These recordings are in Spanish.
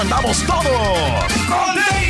¿Cómo andamos todos?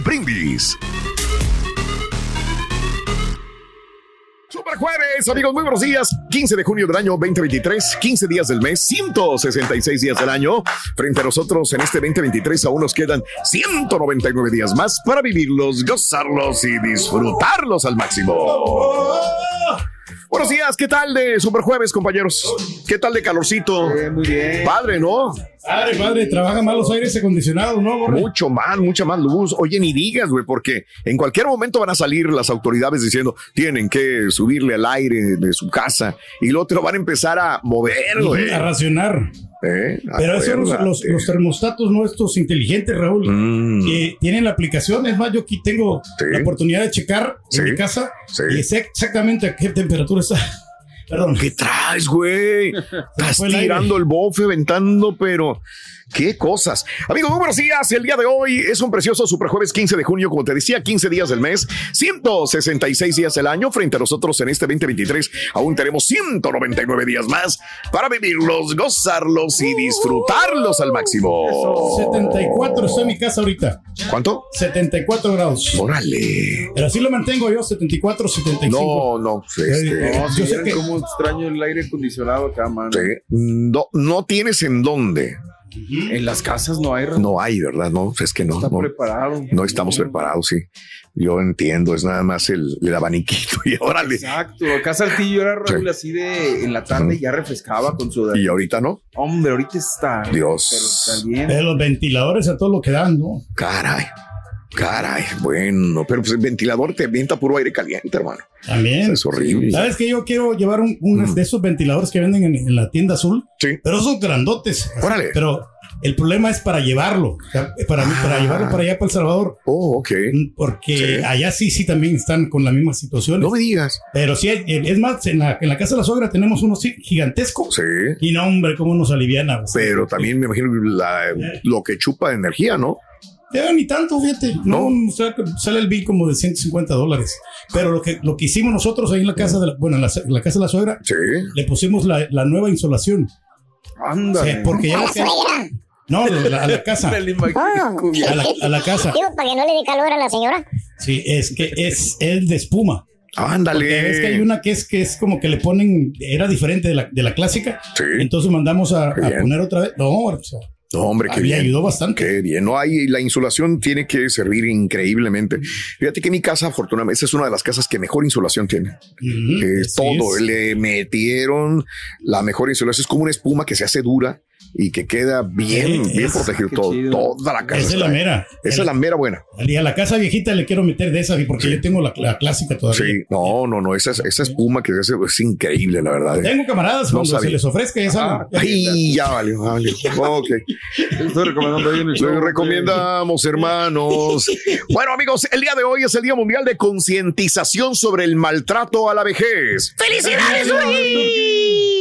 Brindis. Super jueves, amigos, muy buenos días. 15 de junio del año 2023, 15 días del mes, 166 días del año. Frente a nosotros en este 2023 aún nos quedan 199 días más para vivirlos, gozarlos y disfrutarlos al máximo. Buenos días, ¿qué tal de Super Jueves, compañeros? ¿Qué tal de calorcito? muy bien. Padre, ¿no? Padre, padre, trabajan mal los aires acondicionados, ¿no, Borre? Mucho más, mucha más luz. Oye, ni digas, güey, porque en cualquier momento van a salir las autoridades diciendo tienen que subirle al aire de su casa y lo van a empezar a mover, güey. A racionar. ¿Eh? Pero esos son los, los, los termostatos nuestros inteligentes, Raúl, Mm. que tienen la aplicación. Es más, yo aquí tengo Sí. la oportunidad de checar Sí. en mi casa Sí. y sé exactamente a qué temperatura está. Perdón. ¿Qué traes, güey? Estás tirando el bofe, ventando, pero qué cosas. Amigos, muy buenos días. El día de hoy es un precioso superjueves 15 de junio, como te decía, 15 días del mes, 166 días del año. Frente a nosotros en este 2023 aún tenemos 199 días más para vivirlos, gozarlos y disfrutarlos al máximo. 74 está en mi casa ahorita. ¿Cuánto? 74 grados. Órale. Pero así lo mantengo yo, 74, 75. No, no, pues, este, Eh, No, si yo sé que cómo extraño el aire acondicionado acá, mano. sí. no, no tienes en dónde. En las casas no hay. No hay, ¿verdad? No, es que no. está no. preparado. No estamos preparados, sí. Yo entiendo, es nada más el, el abaniquito y órale. Exacto. Acá Saltillo era Raúl Sí. así de en la tarde ya refrescaba con su. Y ahorita no. Hombre, ahorita está. Dios. Pero está bien. de los ventiladores a todo lo que dan, ¿no? Caray. Caray, bueno, pero pues el ventilador te avienta puro aire caliente, hermano. También. Es horrible. ¿Sabes que yo quiero llevar un, un de esos ventiladores que venden en, en la tienda azul? Sí. Pero esos grandotes. Órale. Pero el problema es para llevarlo. para, Ah. llevarlo para allá, para El Salvador. Oh, ok. Porque Sí. allá sí, sí también están con la misma situación. No me digas. Pero sí, hay- es más, en la, en la casa de la suegra tenemos uno gigantesco. Sí. Y no, hombre, cómo nos aliviana. Pero también me imagino la- lo que chupa de energía, ¿no? Ya ni tanto, fíjate. No, o sea, sale el bill como de 150 dólares. Pero lo que, lo que hicimos nosotros ahí en la casa de la, bueno, en la, en la casa de la suegra, Sí. le pusimos la, la nueva insolación. Ándale. Sí, porque ya la que- No, la- a la casa. Imagino. A la, a la casa. Digo, para que no le dé calor a la señora. Sí, es que es, es de espuma. Ándale. Es que hay una que es que es como que le ponen, era diferente de la, de la clásica. Sí. Entonces mandamos a, a poner otra vez. No, o sea, No, hombre, a qué mí bien. ayudó bastante. Qué bien, no hay, la insulación tiene que servir increíblemente. Fíjate que mi casa, afortunadamente, esa es una de las casas que mejor insulación tiene. Eh, todo, es. le metieron la mejor insulación, es como una espuma que se hace dura y que queda bien, Sí, bien es- protegido todo, chido. toda la casa. Esa es la mera. Esa es la mera buena. Y a la casa viejita le quiero meter de esa porque yo tengo la, la clásica todavía. Sí, no, no, no, esa, esa espuma que se hace es increíble, la verdad. Tengo camaradas No cuando sabía. se les ofrezca ya saben. Ay, ya valió, valió. Ok. Estoy recomendando ahí en el show. Lo recomendamos, hermanos. Bueno, amigos, el día de hoy es el Día Mundial de Concientización sobre el Maltrato a la Vejez. ¡Felicidades,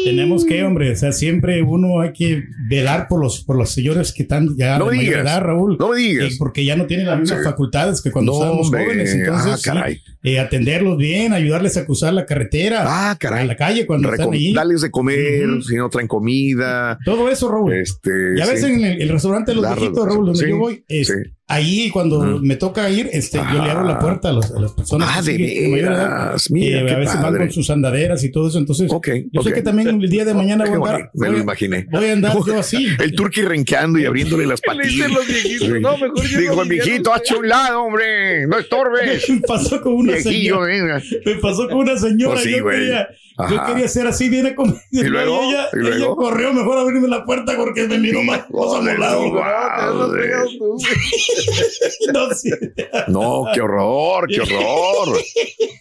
Tenemos que, hombre, o sea, siempre uno hay que velar por los, por los señores que están ya No digas. edad, Raúl. No digas. Eh, porque ya no tienen las mismas Sí. facultades que cuando No, estábamos hombre. jóvenes. Entonces, Ah, sí, eh, atenderlos bien, ayudarles a cruzar la carretera. Ah, caray. A la calle cuando están ahí. Darles de comer, si no traen comida. Todo eso, Raúl. Este, Ya ves sí. en el, el restaurante de los viejitos, Raúl, donde yo voy, es- sí. Ahí cuando me toca ir, este, yo le abro la puerta a, los- a las personas Ah, de siguen mayor edad, veras. Mira, qué a veces van padre. con sus andaderas y todo eso. Entonces, Ok, yo sé ok. que también el día de mañana voy a andar, me lo imaginé. voy a andar yo así. El turqui renqueando y abriéndole las ¿Qué le patillas. los viejitos? No, mejor yo Dijo no el viejito, usted". hazte un lado, hombre. No estorbes. Me pasó con una señora. Me pasó con una señora. Pues sí, yo, güey. Yo quería ser así, viene conmigo. ¿Y luego? ella, ¿Y luego? ella corrió mejor a abrirme la puerta porque me miró más cosa volado. no, qué horror, qué horror.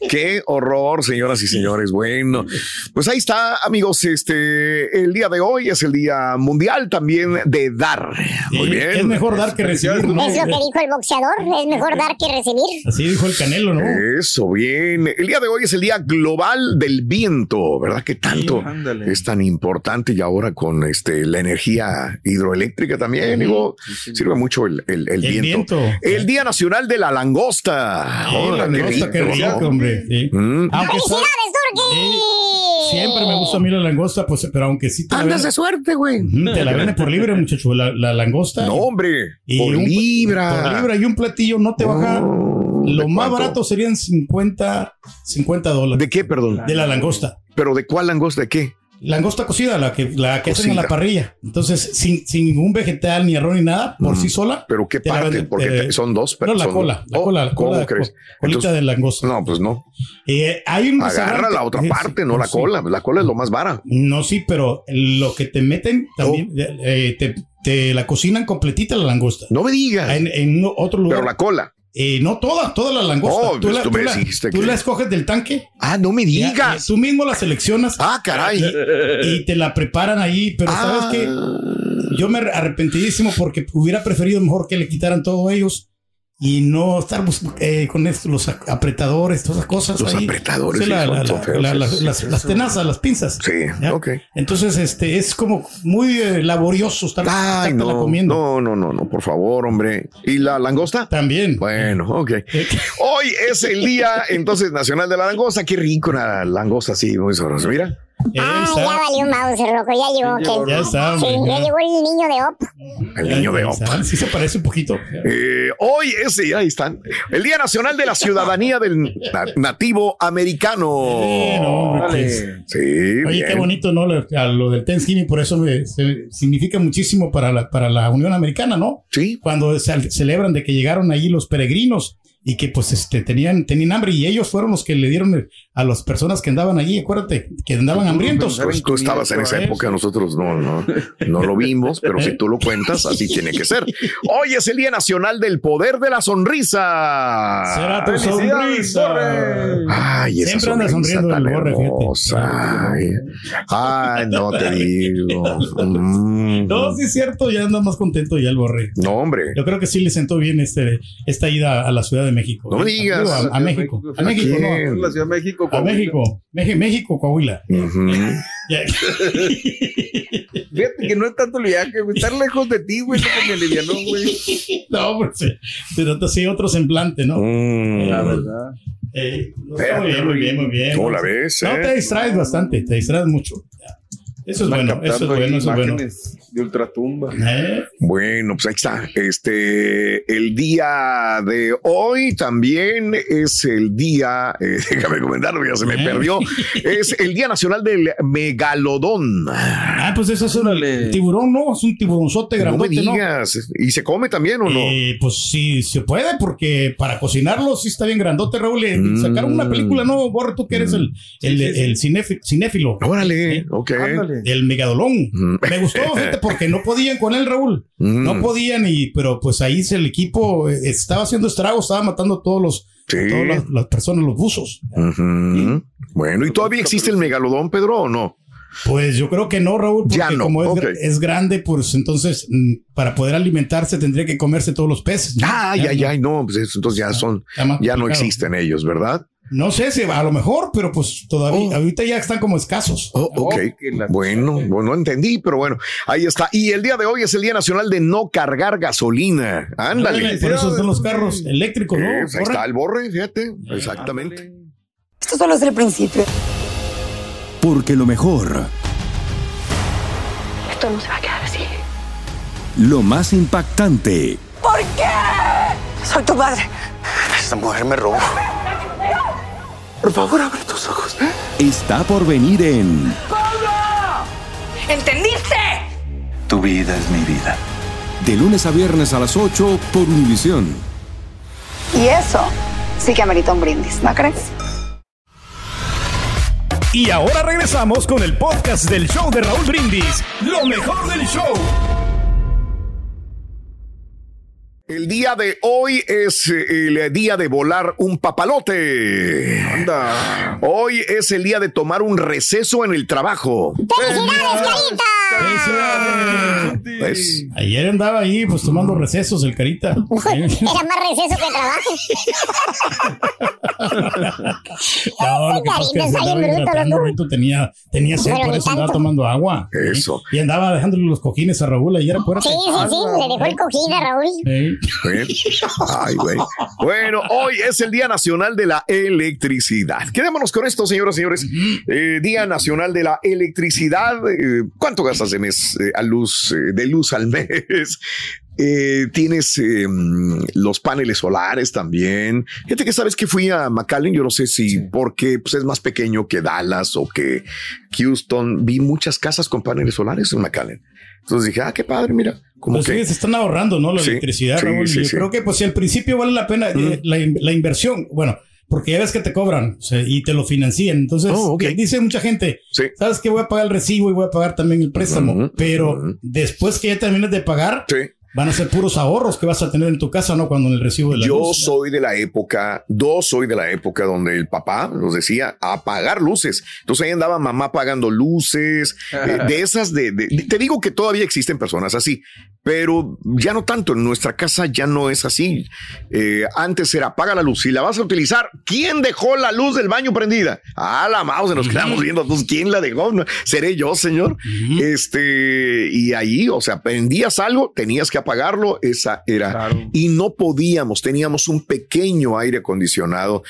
Qué horror, señoras y señores. Bueno, pues ahí está, amigos. Este, el día de hoy es el día mundial también de dar. Muy bien. Es mejor dar que recibir, ¿no? Es lo que dijo el boxeador, es mejor dar que recibir. Así dijo el Canelo, ¿no? Eso, bien. El día de hoy es el Día Global del ¿verdad? Que tanto es tan importante y ahora con este la energía hidroeléctrica también, digo, sirve mucho el, el- el El viento. viento. El Día Nacional de la Langosta. Sí, Órale, langosta, qué rico, rico, ¿no? hombre. Mm. Siempre me gusta a mí la langosta, pues, pero aunque sí te la Andas de suerte, güey. Te la venden por libre, muchacho, la, la langosta. No, hombre, Y por un- libra. Por libra y un platillo no te baja. Oh, ¿de Lo más cuánto? barato serían 50, 50 dólares ¿De qué, perdón? de la langosta. ¿Pero de cuál langosta? ¿De qué? Langosta cocida, la que, la que hacen en la parrilla. Entonces, sin, sin ningún vegetal ni arroz ni nada, por sí sola. ¿Pero qué parte? venden, Porque eh, te- son dos No, la cola, la Oh, cola, la ¿Cómo cola crees? colita Entonces- de langosta. No, pues no. Eh, hay un Agarra la otra Sí, parte, sí, no la sí. cola. La cola es lo más vara. No, sí, pero lo que te meten también, eh, te, te la cocinan completita la langosta. No me digas. En, en otro lugar. Pero la cola. Eh, no toda, toda la langosta. Oh, pues tú me dijiste tú que- la escoges del tanque. Ah, no me digas. tú mismo la seleccionas. Ah, caray. Y, y te la preparan ahí. Pero Ah. sabes que yo me arrepentidísimo porque hubiera preferido mejor que le quitaran todo ellos y no estar eh, con esto, los apretadores, todas esas cosas. Los ahí. apretadores, Sí, la- las, tenazas, las pinzas. Sí, ¿ya? ok. Entonces, este es como muy eh, laborioso estar Ay, no, comiendo. no, no, no, no, por favor, hombre. ¿Y la langosta? También. Bueno, ok. Hoy es el día entonces nacional de la langosta. Qué rico una langosta así, muy sabrosa. Mira. Eh, Ah, ya valió Mauser, loco, ya llegó. que- Ya está, Sí, ya ya. llegó el niño de Op. El niño de Ahí Op. Sí se parece un poquito. Eh, hoy es, ahí están, el Día Nacional de la Ciudadanía del na- Nativo Americano. Hombre, Dale. pues. Sí, Oye, bien. qué bonito, ¿no? Lo, lo del Thanksgiving, por eso me- se- significa muchísimo para la, para la Unión Americana, ¿no? Sí. Cuando se celebran de que llegaron allí los peregrinos y que pues este tenían, tenían hambre y ellos fueron los que le dieron a las personas que andaban allí, acuérdate, que andaban hambrientos. Pues tú estabas en esa época, nosotros no, no, no lo vimos, pero si tú lo cuentas, así tiene que ser. Hoy es el Día Nacional del Poder de la Sonrisa. Será tu ¡Felicidades, sonrisa. Ay, esa Siempre anda sonrisa sonriendo tan el Borre, fíjate. hermosa. Ay, ay, no te digo. Mm. No, sí es cierto, ya anda más contento ya el borre. No, hombre. Yo creo que sí le sentó bien este, esta ida a la Ciudad de México. No me ¿eh? digas. A, a México. A México, no. La Ciudad de México. A Coahuila. México. Meji- México, Coahuila. Fíjate que no es tanto el viaje, güey. Estar lejos de ti, güey, que me alivianó, güey. No, pues sí. Pero sí, otro semblante, ¿no? Mm. La verdad. Eh, no, muy bien, muy bien, muy bien. ¿Cómo la ves? No, eh? te distraes bastante, te distraes mucho. Eso es bueno, eso es bueno, eso es bueno. De ultratumba. ¿Eh? Bueno, pues ahí está. Este, el día de hoy también es el día, eh, déjame comentarlo, ya se me ¿Eh? perdió, es el Día Nacional del Megalodón. Ah, pues eso es un tiburón, ¿no? Es un tiburonzote No me grandote, ¿no? digas. ¿Y se come también o no? Eh, pues sí, se puede, porque para cocinarlo sí está bien grandote, Raúl. Mm. Sacaron una película, ¿no? Borre, tú que eres el, el, Sí, sí, sí. el cinéfilo. Órale, ¿Eh? ok. Ándale. El megalodón. Mm. Me gustó, fíjate, porque no podían con él, Raúl. Mm. No podían, y, pero pues ahí se- el equipo eh, estaba haciendo estragos, estaba matando a todos los, Sí. todas las, las personas, los buzos. Bueno, ¿y todavía existe el megalodón, Pedro, o no? Pues yo creo que no, Raúl, porque Ya no, como es, grande, pues entonces mm, para poder alimentarse tendría que comerse todos los peces. ¿no? Ay, Ya ay, no- ay, no, pues eso, entonces ya son, ya no existen ellos, ¿verdad? No sé si a lo mejor, pero pues todavía, ahorita ya están como escasos. Oh, ok. Bueno, bueno, no entendí, pero bueno, ahí está. Y el día de hoy es el Día Nacional de no cargar gasolina. Ándale. Por eso son los carros eléctricos, ¿no? Ahí está el borre, fíjate. Exactamente. Esto solo es el principio. Porque lo mejor, Esto no se va a quedar así. lo más impactante, ¿Por qué? Soy tu madre. Esta mujer me robó. Por favor, abre tus ojos. está por venir en ¿Entendiste? Tu vida es mi vida. de lunes a viernes a las 8 por Univisión. Y eso sí que amerita un brindis, ¿no crees? Y ahora regresamos con el podcast del show de Raúl Brindis. Lo mejor del show. El día de hoy es eh, el día de volar un papalote. Anda. Hoy es el día de tomar un receso en el trabajo. ¡Felicidades, Carita! ¿Ves? Ayer andaba ahí pues tomando recesos el carita. Era más receso que trabajo. No, lo que pasa es que Carita, se andaba hidratando. Rito tenía, tenía sed, por eso andaba tomando agua. Eso. Y andaba dejándole los cojines a Raúl ayer, acuérdate. Sí, sí, sí, le dejó el cojín a Raúl. Sí. ¿Eh? Ay, güey. Bueno, hoy es el Día Nacional de la Electricidad. Quedémonos con esto, señoras y señores. Eh, Día Nacional de la Electricidad. Eh, ¿Cuánto gastas de mes eh, a luz, de luz al mes? Eh, tienes eh, mm, los paneles solares también. Fíjate que sabes que fui a McAllen, yo no sé si porque pues, es más pequeño que Dallas o que Houston. Vi muchas casas con paneles solares en McAllen. Entonces dije, ah, qué padre, mira. Como Pues que sí, se están ahorrando, ¿no? La Sí, electricidad, sí, Raúl. sí, Yo creo que pues si al principio vale la pena eh, la, la inversión, bueno, porque ya ves que te cobran o sea, y te lo financian. Entonces, Oh, dice mucha gente, sabes que voy a pagar el recibo y voy a pagar también el préstamo, pero después que ya termines de pagar, Sí. Van a ser puros ahorros que vas a tener en tu casa, ¿no? Cuando en el recibo de la Yo luz. soy de la época, yo soy de la época donde el papá nos decía apagar luces. Entonces ahí andaba mamá apagando luces, eh, de esas de, de- te digo que todavía existen personas así, pero ya no tanto. En nuestra casa ya no es así. Eh, antes era apaga la luz. Si la vas a utilizar, ¿quién dejó la luz del baño prendida? Ah, la mouse, nos quedamos viendo. Pues, ¿quién la dejó? Seré yo, señor. Este, y ahí, o sea, prendías algo, tenías que apagarlo. Esa era Claro. y no podíamos, teníamos un pequeño aire acondicionado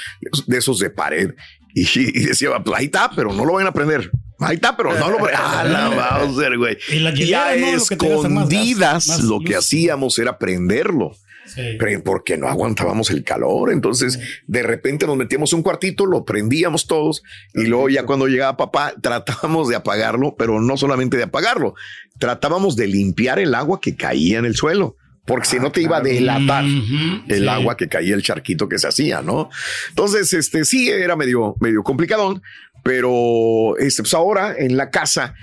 de esos de pared y, y decía, pues ahí está, pero no lo van a prender. Ahí está, pero no lo Ah, la Bowser, güey. Y la Y hielera, a. Lo que más escondidas más lo que hacíamos era prenderlo. Sí. Pre- porque no aguantábamos el calor. Entonces, de repente nos metíamos un cuartito, lo prendíamos todos y luego ya cuando llegaba papá, tratábamos de apagarlo, pero no solamente de apagarlo, tratábamos de limpiar el agua que caía en el suelo. Porque si no te iba a delatar el sí. agua que caía, el charquito que se hacía, ¿no? Entonces, este sí era medio, medio complicadón, pero este, pues ahora en la casa,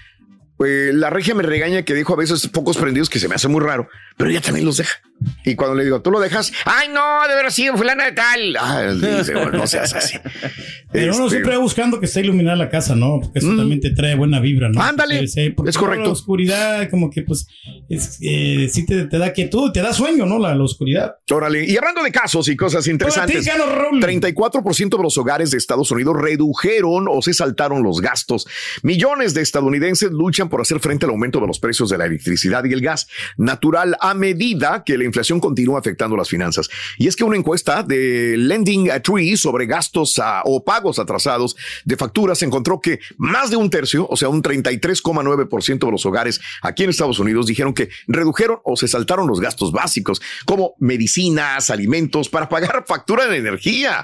pues, la regia me regaña que dejo a veces pocos prendidos que se me hace muy raro, pero ella también los deja. Y cuando le digo, ¿tú lo dejas? Ay, no, de haber sido fulana de tal. Ah, dice, bueno, no seas así. Pero uno Este, siempre va buscando que esté iluminada la casa, ¿no? Porque eso también te trae buena vibra, ¿no? Ándale, porque es correcto. La oscuridad, como que pues, es, eh, sí te, te da quietud, te da sueño, ¿no? La, la oscuridad. Órale, y hablando de casos y cosas interesantes, Raúl. 34% de los hogares de Estados Unidos redujeron o se saltaron los gastos. Millones de estadounidenses luchan por hacer frente al aumento de los precios de la electricidad y el gas natural a medida que la inflación continúa afectando las finanzas. Y es que una encuesta de Lending Tree sobre gastos o pagos atrasados de facturas encontró que más de un tercio, o sea, un 33,9% de los hogares aquí en Estados Unidos dijeron que redujeron o se saltaron los gastos básicos como medicinas, alimentos para pagar factura de energía.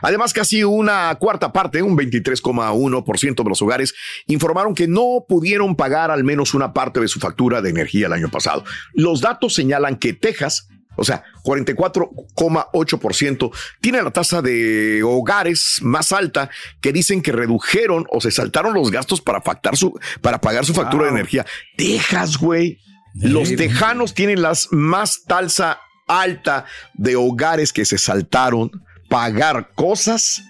Además, casi una cuarta parte, un 23,1% de los hogares informaron que no pudieron pagar al menos una parte de su factura de energía el año pasado. Los datos señalan que Texas o sea, 44,8% tiene la tasa de hogares más alta que dicen que redujeron o se saltaron los gastos para, factar su, para pagar su factura de energía. Texas, güey. Los tejanos tienen las más tasa alta de hogares que se saltaron pagar cosas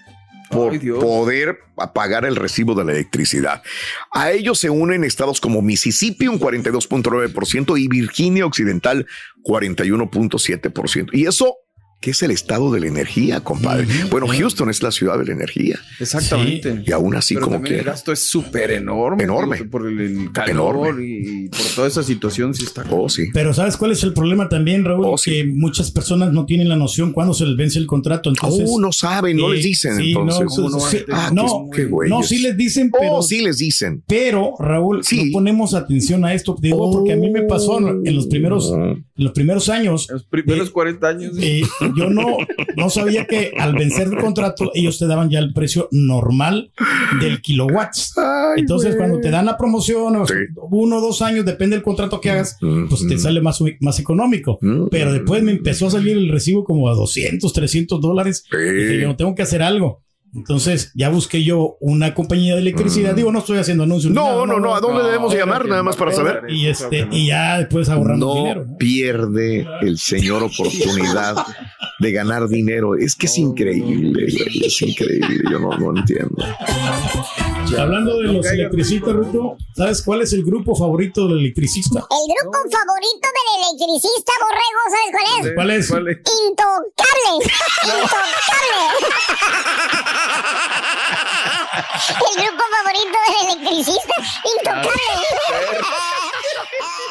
por Ay, poder pagar el recibo de la electricidad. A ellos se unen estados como Mississippi, un 42.9%, y Virginia Occidental, 41.7%. Y eso que es el estado de la energía, compadre. Bueno, Houston es la ciudad de la energía. Exactamente. Y aún así, Pero como que el gasto es súper enorme. Enorme. Por- Por el, el calor Enorme. y por toda esa situación sí está. Oh, sí. Pero ¿sabes cuál es el problema también, Raúl? Oh, sí. Que muchas personas no tienen la noción cuándo se les vence el contrato. Entonces, oh, no saben, no eh, les dicen sí, entonces. No, ¿Cómo no sí, ah, no, Qué güeyes. no, sí les dicen, pero, oh, sí les dicen. pero Raúl, Sí. no ponemos atención a esto. Digo, porque a mí me pasó en los primeros, en los primeros años. Los primeros eh, 40 años. eh, yo no, no sabía que al vencer el contrato ellos te daban ya el precio normal del kilowatts. Ay, Entonces, cuando te dan la promoción, Sí. uno o dos años, depende del contrato que hagas, pues te sale más, más económico. Pero después me empezó a salir el recibo como a 200, 300 dólares. Sí. Dije, yo tengo que hacer algo. Entonces ya busqué yo una compañía de electricidad. Digo, no estoy haciendo anuncios. No, no, no. ¿A dónde no, debemos llamar? Nada más para saber. Y este, y ya después ahorramos dinero. ¿no? pierde el señor oportunidad de ganar dinero. Es que es increíble, güey, es increíble. Yo no, no entiendo. Hablando de los electricistas, Ruto, ¿sabes cuál es el grupo favorito del electricista? El grupo favorito del electricista borrego, ¿sabes cuál es? ¿Cuál es? ¿Cuál es? Intocable. Intocable. El grupo favorito del electricista. Intocable.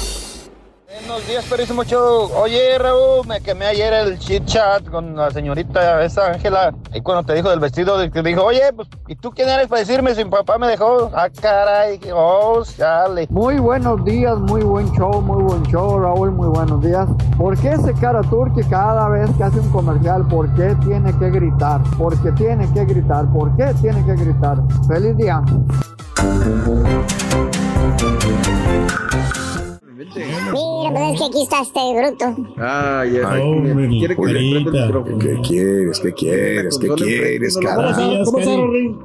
Buenos días, Perísimo Show. Oye, Raúl, me quemé ayer el chit chat con la señorita esa Ángela. Y cuando te dijo del vestido, que dijo, oye, pues, ¿y tú quién eres para decirme si mi papá me dejó? Ah, caray, oh, chale. Muy buenos días, muy buen show, muy buen show, Raúl, muy buenos días. ¿Por qué ese cara turque cada vez que hace un comercial, por qué tiene que gritar? ¿Por qué tiene que gritar? ¿Por qué tiene que gritar? ¡Feliz día! Mira, pues es que aquí está este bruto. Ah, ya. Ay, hombre, quiere que le el micrófono. ¿Qué quieres? ¿Qué quieres? ¿Qué quieres? Buenos días, Cari.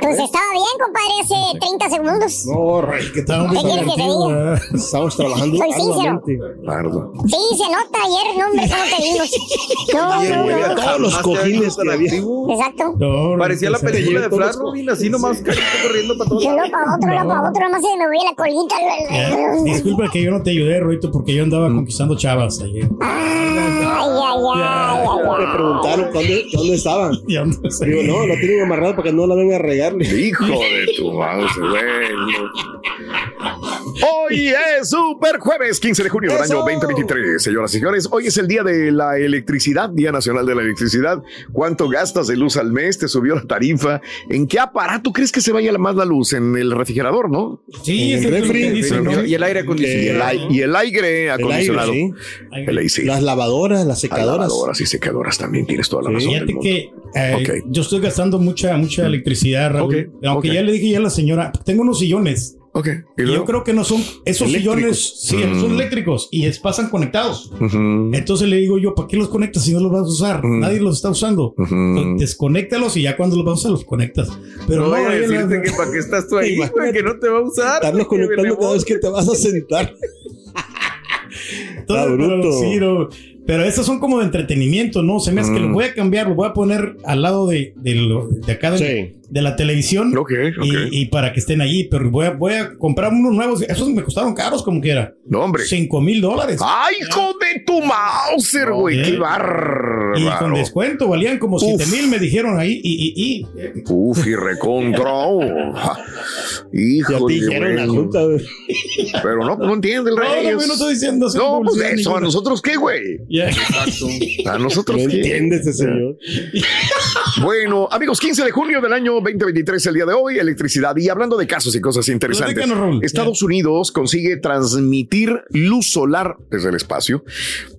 Pues estaba bien, compadre, hace 30 segundos. No, rey, que estaba muy ¿Qué quieres que te divertido, diga? ¿verdad? Estamos trabajando Soy sincero. Pardo. Sí, se nota ayer, no, hombre, cómo te vimos. No, no. Todos los cojines que había. Exacto. Parecía la se- película de Flash Robin, así nomás carito corriendo para todos De uno lados. para otro, uno para otro, nomás se me movía la colita. Disculpa que yo no te ayudé, Roito, porque yo andaba conquistando chavas ayer. Ay, ay, ay, ay, Me preguntaron dónde, dónde estaban. Digo, no, lo tienen amarrado para que no la vengan a regar. Hijo de tu bueno. Hoy es Super Jueves, 15 de junio del año 2023, señoras y señores. Hoy es el día de la electricidad, Día Nacional de la Electricidad. ¿Cuánto gastas de luz al mes? ¿Te subió la tarifa? ¿En qué aparato crees que se vaya más la luz? En el refrigerador, ¿no? Sí, El es lo refri. Y el aire Y y el aire El aire, acondicionado. sí. El AC. Las lavadoras, las Las secadoras. lavadoras y secadoras también tienes toda la Sí. razón. del Fíjate mundo. que eh, yo estoy gastando mucha, mucha electricidad, Raúl. Aunque ya le dije ya a la señora, tengo unos sillones. Ok. ¿Y yo creo que no son esos Eléctricos. sillones, sí, Mm. son eléctricos y es, pasan conectados. Entonces le digo yo, ¿para qué los conectas si no los vas a usar? Mm. Nadie los está usando. Entonces, desconéctalos y ya cuando los vas a usar los conectas. Pero No a la- que para qué estás tú ahí, güey, que no te va a usar. Estarlos conectando cada vez que te vas a sentar. Pero, sí, no. Pero estos son como de entretenimiento, ¿no? Se me hace que Mm. los voy a cambiar, los voy a poner al lado de, de, lo- de acá de, Sí. De la televisión. Ok, ok. Y, y para que estén allí, pero voy a, voy a comprar unos nuevos. Esos me costaron caros como quiera. No, hombre. Cinco mil dólares. ¡Ay, hijo de tu Mauser, güey! ¡Qué Y con bárbaro! descuento valían como Uf. siete mil, me dijeron ahí. Y, y, y. Uf, y recontra. Hijo te de dijeron la bueno. junta. güey. Pero no, no entiende el No, rey. no, yo no estoy diciendo No, pues eso, ¿a nosotros qué, güey? Ya. ¿A nosotros No qué? entiende ese señor. Bueno, amigos, 15 de junio del año 2023, el día de hoy, electricidad. Y hablando de casos y cosas interesantes. Estados Unidos consigue transmitir luz solar desde el espacio.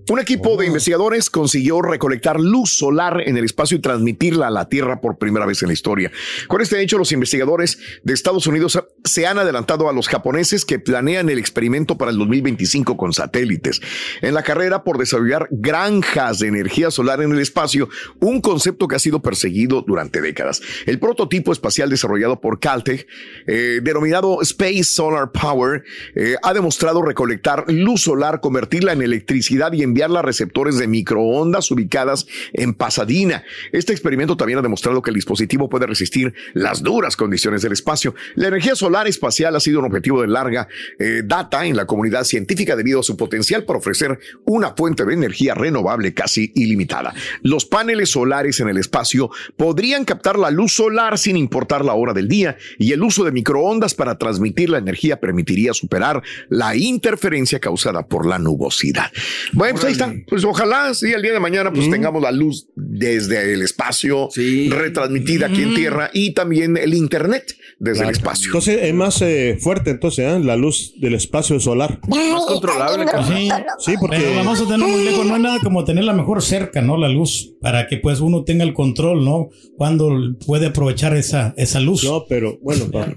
Un equipo de investigadores consiguió recolectar luz solar en el espacio y transmitirla a la Tierra por primera vez en la historia. Con este hecho, los investigadores de Estados Unidos se han adelantado a los japoneses que planean el experimento para el 2025 con satélites. En la carrera por desarrollar granjas de energía solar en el espacio, un concepto que ha sido perseguido durante décadas. El prototipo prototipo espacial desarrollado por Caltech, eh, denominado Space Solar Power, eh, ha demostrado recolectar luz solar, convertirla en electricidad y enviarla a receptores de microondas ubicadas en Pasadena. Este experimento también ha demostrado que el dispositivo puede resistir las duras condiciones del espacio. La energía solar espacial ha sido un objetivo de larga eh, data en la comunidad científica debido a su potencial para ofrecer una fuente de energía renovable casi ilimitada. Los paneles solares en el espacio podrían captar la luz solar sin importar la hora del día y el uso de microondas para transmitir la energía permitiría superar la interferencia causada por la nubosidad. Bueno, pues ahí está. Pues ojalá sí, el día de mañana pues tengamos la luz desde el espacio retransmitida aquí en tierra y también el internet desde el espacio. Entonces es más eh, fuerte entonces ¿eh? la luz del espacio solar. Más controlable. Sí, Sí, porque Pero la vamos a tener muy lejos. No hay nada como tenerla mejor cerca, ¿no? La luz, para que pues uno tenga el control, ¿no? Cuando puede aprovechar esa, esa luz. no, pero bueno, pa-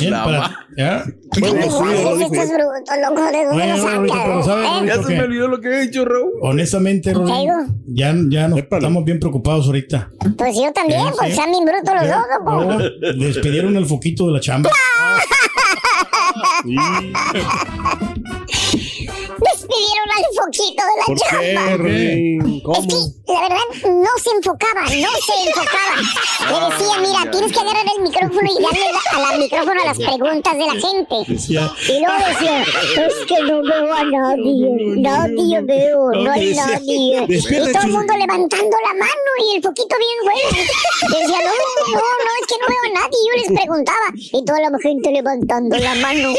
Bien, para- ¿ya? bueno, sí, lo dijo. estás bruto, loco, ¿de dónde Bueno, lo ahorita, pero? ¿sabes, ¿Eh? Ya se me olvidó lo que he dicho, Raúl. honestamente, ¿Qué Rodrigo, digo? ya, ya no, Épale. estamos bien preocupados ahorita. Pues yo también, Sí, pues sí. están bien brutos los dos, loco. No, despidieron el foquito de la chamba. Despidieron al foquito de la ¿Por chamba. qué? Es que, la verdad, no se enfocaba, no se enfocaba. Le decía, mira, tienes que agarrar el micrófono y darle la- al micrófono a las preguntas de la gente. Decía, Y luego decía, es que no veo a nadie, nadie veo, no hay nadie. Y todo el mundo levantando la mano y el poquito bien güey. Decía, no, no, no, es que no veo a nadie. Y yo les preguntaba, y toda la gente levantando la mano.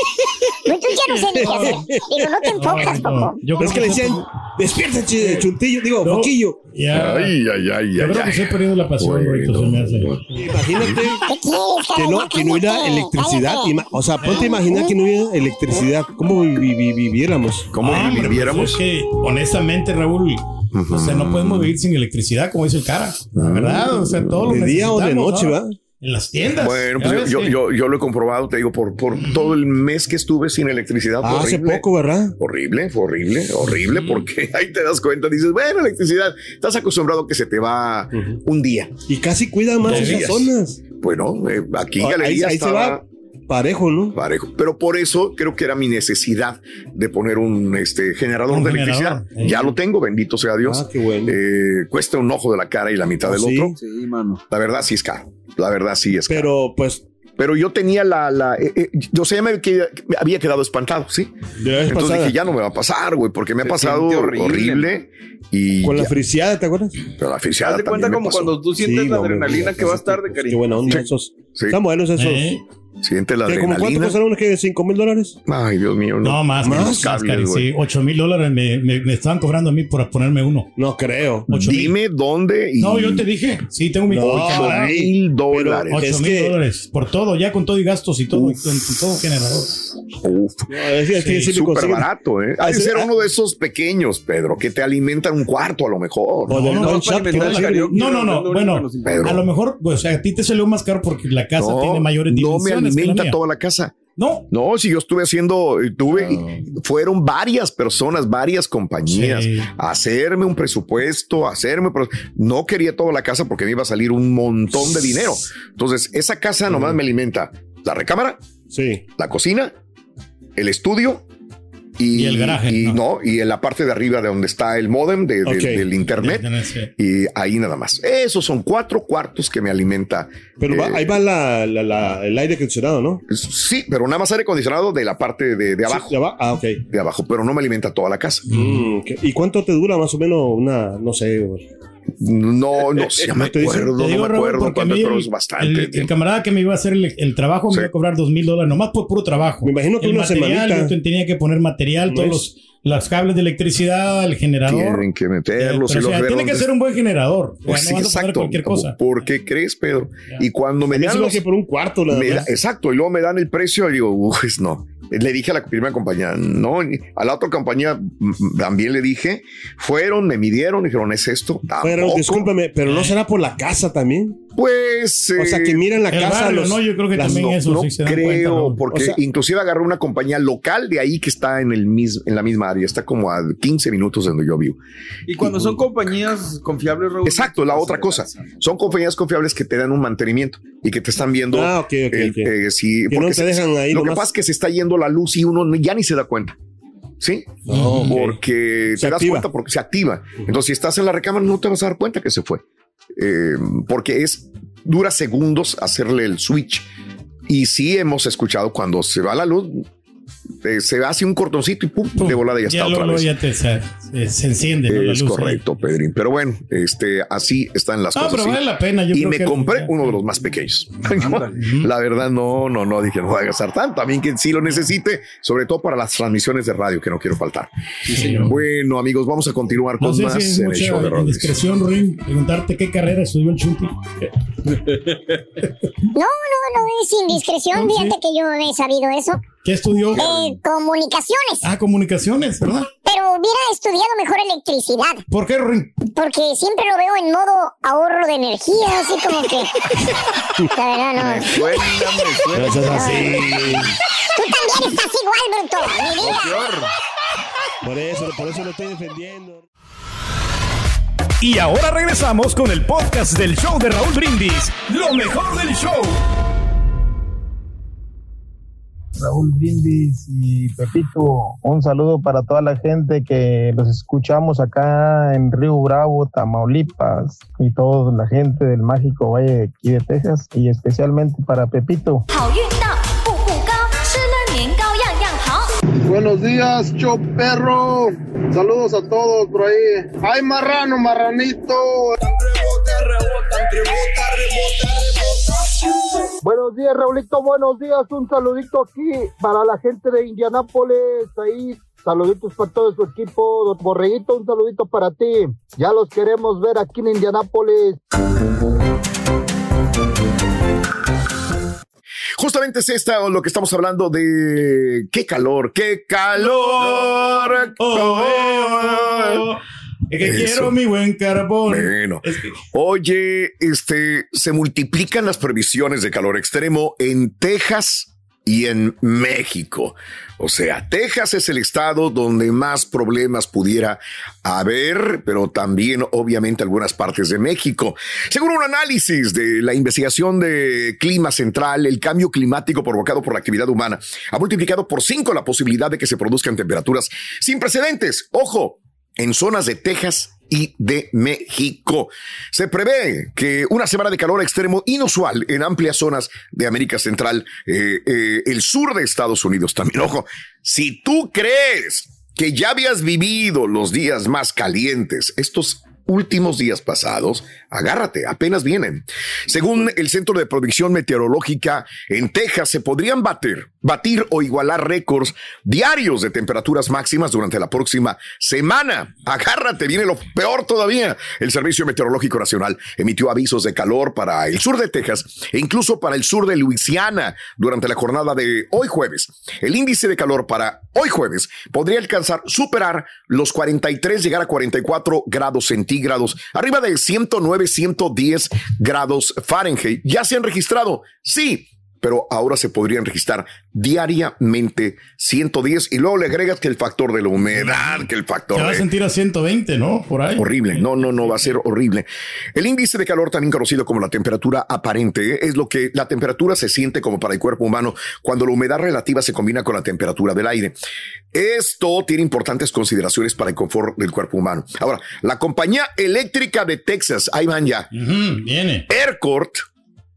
Pues yo ya no sé ni qué hacer. Digo, no te enfocas, Poco. Yo creo Es que le decían, despierta, ch- chuntillo, digo, No. foquillo. ya, Ay, ay, ay, yo ay, creo que se ha ay. perdido la pasión, Rorito, se me hace. Imagínate ¿Qué quieres, que no, que no hubiera electricidad. o sea, ponte a imaginar que no hubiera electricidad. ¿Cómo vi- vi- viviéramos? ¿Cómo Ah, viviéramos? pues es que, honestamente, Raúl, o sea, no podemos vivir sin electricidad, como dice el cara. La verdad, o sea, todo lo ¿De día o de noche, ¿no? En las tiendas. Bueno, pues yo, yo, yo lo he comprobado, te digo, por, por todo el mes que estuve sin electricidad. Ah, hace poco, ¿verdad? Horrible, fue horrible, horrible, porque ahí te das cuenta, dices, bueno, electricidad, estás acostumbrado que se te va un día. Y casi cuidan más Dos esas días. zonas. Bueno, eh, aquí Ah, Galería ahí, ahí se va parejo, ¿no? parejo. Pero por eso creo que era mi necesidad de poner un este, generador Un de generador, electricidad. sí. Ya lo tengo, bendito sea Dios. Ah, qué bueno. Eh, cuesta un ojo de la cara y la mitad ¿Ah, del sí? otro. Sí, mano. La verdad sí es caro. La verdad sí es caro. Pero, pues, Pero yo tenía la, la eh, eh, yo sé, me, que- me había quedado espantado, ¿sí? de la vez Entonces pasada, dije, ya no me va a pasar, güey, porque me ha pasado horrible. horrible. y con la ya, friseada, ¿te acuerdas? pero la fisiada Haz de cuenta como pasó. cuando tú sientes Sí, la no, adrenalina que vas tarde, Qué cariño. buena onda Sí. esos. Sí. Están buenos esos. Eh, Siente la ¿Qué, como cuánto adrenalina. costaron que cinco mil dólares? Ay, Dios mío, no. No, más, Más más, cables, cari, güey. sí, 8 mil dólares me, me, me estaban cobrando a mí por ponerme uno. No creo. Dime dónde y No, yo te dije, sí, tengo mi No, cámara. mil dólares. Pero- 8 es mil que- dólares por todo, ya con todo y gastos y todo, con, con todo generador. Uf, No, es que- es que Sí, sí me súper barato, ¿eh? Ha de Ese- ser ah. uno de esos pequeños, Pedro, que te alimentan un cuarto a lo mejor. O no, no, que. No, bueno, que a lo mejor, pues a ti te salió más caro porque la casa tiene mayores dimensiones. Alimenta toda la casa. No, No, si yo estuve haciendo, eh, tuve, fueron varias personas, varias compañías Sí. a hacerme un presupuesto, a hacerme, no quería toda la casa porque me iba a salir un montón de dinero. Entonces, esa casa nomás me alimenta la recámara, Sí. la cocina, el estudio y, Y el garaje, y ¿no? no, y en la parte de arriba de donde está el modem de- de- del internet. Sí. Y ahí nada más. Esos son cuatro cuartos que me alimenta. Pero va- eh, ahí va la, la- la- el aire acondicionado, ¿no? Sí, pero nada más aire acondicionado de la parte de, de abajo. Sí, ya va. Ah, ok. De abajo, pero no me alimenta toda la casa. Mm. ¿Y cuánto te dura más o menos una, no sé? No, no sé, ¿No me acuerdo, Te no digo, me Raúl, acuerdo a mí pero es bastante. El, camarada que me iba a hacer el, el trabajo Sí. me iba a cobrar dos mil dólares, nomás por puro trabajo. Me imagino que el una material, semanita. yo tenía que poner material, todos los, los cables de electricidad, el generador. Tienen que meterlos Eh, y o sea, tiene que ser un buen generador. Pues sí, no vas a exacto. cualquier cosa. ¿Por qué crees, Pedro? Y cuando me dan los- que por un cuarto, me da- exacto, y luego me dan el precio y digo, "Uf, pues no. Le dije a la primera compañía, no, a la otra compañía también le dije, fueron, me midieron, dijeron, ¿es esto? Pero discúlpame, pero no será por la casa también. Pues. O sea, que miran la casa. barrio, los- ¿no? Yo creo que las- también no, eso no sí se dan creo, cuenta, ¿no? porque O sea- inclusive agarró una compañía local de ahí que está en el mis- en la misma área, está como a 15 minutos de donde yo vivo. Y cuando son compañías confiables, Raúl. Exacto, la otra cosa. Son compañías confiables que te dan un mantenimiento y que te están viendo. Ah, ok, ok, eh, Que no porque te se- dejan ahí Lo que pasa es que se está yendo la luz y uno ya ni se da cuenta. ¿Sí? Oh, ok. Porque Se te das activa. cuenta porque se activa. Entonces, si estás en la recámara, no te vas a dar cuenta que se fue. Eh, porque es dura segundos hacerle el switch. Y sí hemos escuchado cuando se va la luz, eh, se hace un cortoncito y pum, de volada ya, Ya está otra luego vez. ya te, se, se- se enciende ¿no? la Es luz. correcto, Pedrín. Pero bueno, este, así están las Ah, cosas. pero sí. vale la pena, yo y creo me que- compré uno de los más pequeños. la verdad, no, no, no, dije, no voy a gastar tanto. También que sí lo necesite, sobre todo para las transmisiones de radio, que no quiero faltar. Bueno, amigos, vamos a continuar No con sé más si en el show de mucha radio. indiscreción, Ruin, preguntarte qué carrera estudió el Chunti. No, no, no es indiscreción. Fíjate que yo he sabido eso. ¿Qué estudió? Eh, comunicaciones. Ah, comunicaciones, ¿verdad? Pero hubiera estudiado mejor electricidad. ¿Por qué, Ruin? Porque siempre lo veo en modo ahorro de energía, así como que. La verdad, no. Me suena, me suena. Eso es así. Tú también estás igual, bruto. Mi vida. Por eso, por eso lo estoy defendiendo. Y ahora regresamos con el podcast del show de Raúl Brindis. Lo mejor del show. Raúl Brindis y Pepito, un saludo para toda la gente que los escuchamos acá en Río Bravo, Tamaulipas y toda la gente del mágico Valle de aquí de Texas y especialmente para Pepito. Buenos días, cho perro. Saludos a todos por ahí. ¡Ay, marrano, marranito! Tan. Buenos días, Raulito. Buenos días. Un saludito aquí para la gente de Indianápolis. Ahí, saluditos para todo su equipo. Don Borreguito, un saludito para ti. Ya los queremos ver aquí en Indianápolis. Justamente es esta lo que estamos hablando de qué calor, qué calor. Oh, Es que Eso. quiero mi buen carbón. Bueno, oye, este se multiplican las previsiones de calor extremo en Texas y en México. O sea, Texas es el estado donde más problemas pudiera haber, pero también obviamente algunas partes de México. Según un análisis de la investigación de clima central, el cambio climático provocado por la actividad humana ha multiplicado por cinco la posibilidad de que se produzcan temperaturas sin precedentes. Ojo, en zonas de Texas y de México. Se prevé que una semana de calor extremo inusual en amplias zonas de América Central, eh, eh, el sur de Estados Unidos también. Ojo, si tú crees que ya habías vivido los días más calientes, estos últimos días pasados, agárrate, apenas vienen. Según el Centro de Predicción Meteorológica, en Texas se podrían batir, batir o igualar récords diarios de temperaturas máximas durante la próxima semana. Agárrate, viene lo peor todavía. El Servicio Meteorológico Nacional emitió avisos de calor para el sur de Texas e incluso para el sur de Luisiana durante la jornada de hoy jueves. El índice de calor para hoy jueves podría alcanzar, superar los 43, llegar a 44 grados centígrados, arriba de 109, 110 grados Fahrenheit. Ya se han registrado, sí, pero ahora se podrían registrar diariamente 110 y luego le agregas que el factor de la humedad, que el factor Se va a sentir a 120, ¿no? Por ahí. Horrible, no, no, no, va a ser horrible. El índice de calor, también conocido como la temperatura aparente, es lo que la temperatura se siente como para el cuerpo humano cuando la humedad relativa se combina con la temperatura del aire. Esto tiene importantes consideraciones para el confort del cuerpo humano. Ahora, la compañía eléctrica de Texas, ahí van ya, viene. ERCOT,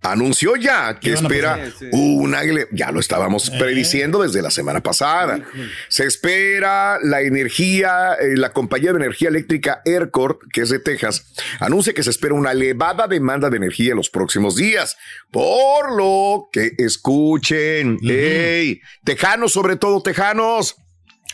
anunció ya que ¿Qué van a espera pasar? Sí, sí. una, ya lo estábamos Eh. prediciendo desde la semana pasada. Se espera la energía, eh, la compañía de energía eléctrica ERCOT, que es de Texas, anuncia que se espera una elevada demanda de energía en los próximos días. Por lo que escuchen, hey, tejanos, sobre todo tejanos,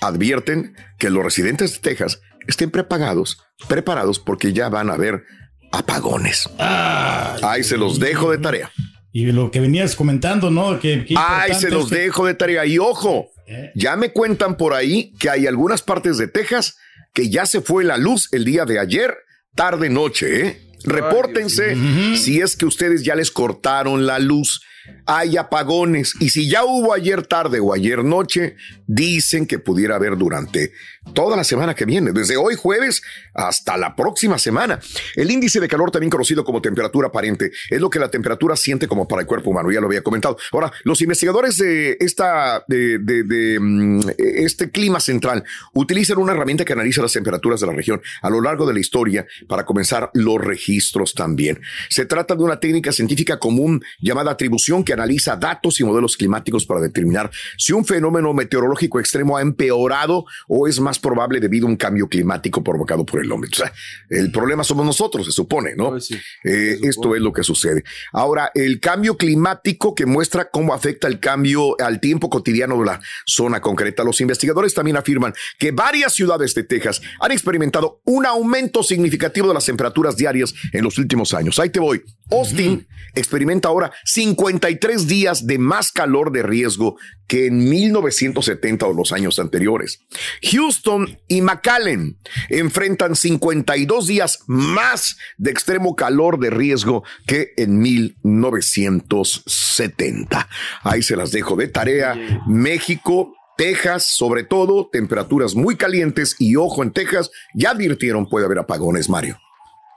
advierten que los residentes de Texas estén preparados, preparados porque ya van a haber apagones. Ahí se los dejo de tarea. Y lo que venías comentando, ¿no? Que, que Ay, se los es que- dejo de tarea. Y ojo, Eh. ya me cuentan por ahí que hay algunas partes de Texas que ya se fue la luz el día de ayer, tarde noche, ¿eh? repórtense si es que ustedes ya les cortaron la luz. Hay apagones y si ya hubo ayer tarde o ayer noche, dicen que pudiera haber durante toda la semana que viene, desde hoy jueves hasta la próxima semana. El índice de calor, también conocido como temperatura aparente, es lo que la temperatura siente como para el cuerpo humano, ya lo había comentado. Ahora, los investigadores de, esta, de, de, mm, este clima central utilizan una herramienta que analiza las temperaturas de la región a lo largo de la historia para comenzar los registros también. Se trata de una técnica científica común llamada atribución que analiza datos y modelos climáticos para determinar si un fenómeno meteorológico extremo ha empeorado o es más probable debido a un cambio climático provocado por el hombre. O sea, el problema somos nosotros, se supone, ¿no? Eh, esto es lo que sucede. Ahora, el cambio climático que muestra cómo afecta el cambio al tiempo cotidiano de la zona concreta. Los investigadores también afirman que varias ciudades de Texas han experimentado un aumento significativo de las temperaturas diarias en los últimos años. Ahí te voy. Austin experimenta ahora 53 días de más calor de riesgo que en 1970 o los años anteriores. Houston y McAllen enfrentan 52 días más de extremo calor de riesgo que en 1970. Ahí se las dejo de tarea. México Texas, sobre todo, temperaturas muy calientes y ojo en Texas, ya advirtieron puede haber apagones, Mario.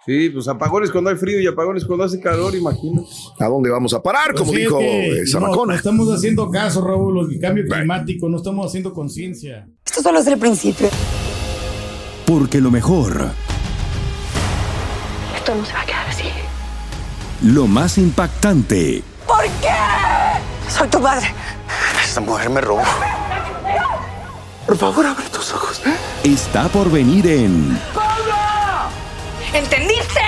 Sí, pues apagones cuando hay frío y apagones cuando hace calor, imagino. ¿A dónde vamos a parar? Como Pues sí, dijo es que no, Zamacona. no estamos haciendo caso, Raúl, el cambio climático, no estamos haciendo conciencia. Esto solo es el principio. Porque lo mejor, Esto no se va a quedar así. lo más impactante, ¿Por qué? Soy tu padre. Esta mujer me robó. Por favor, abre tus ojos. está por venir en ¿Entendiste?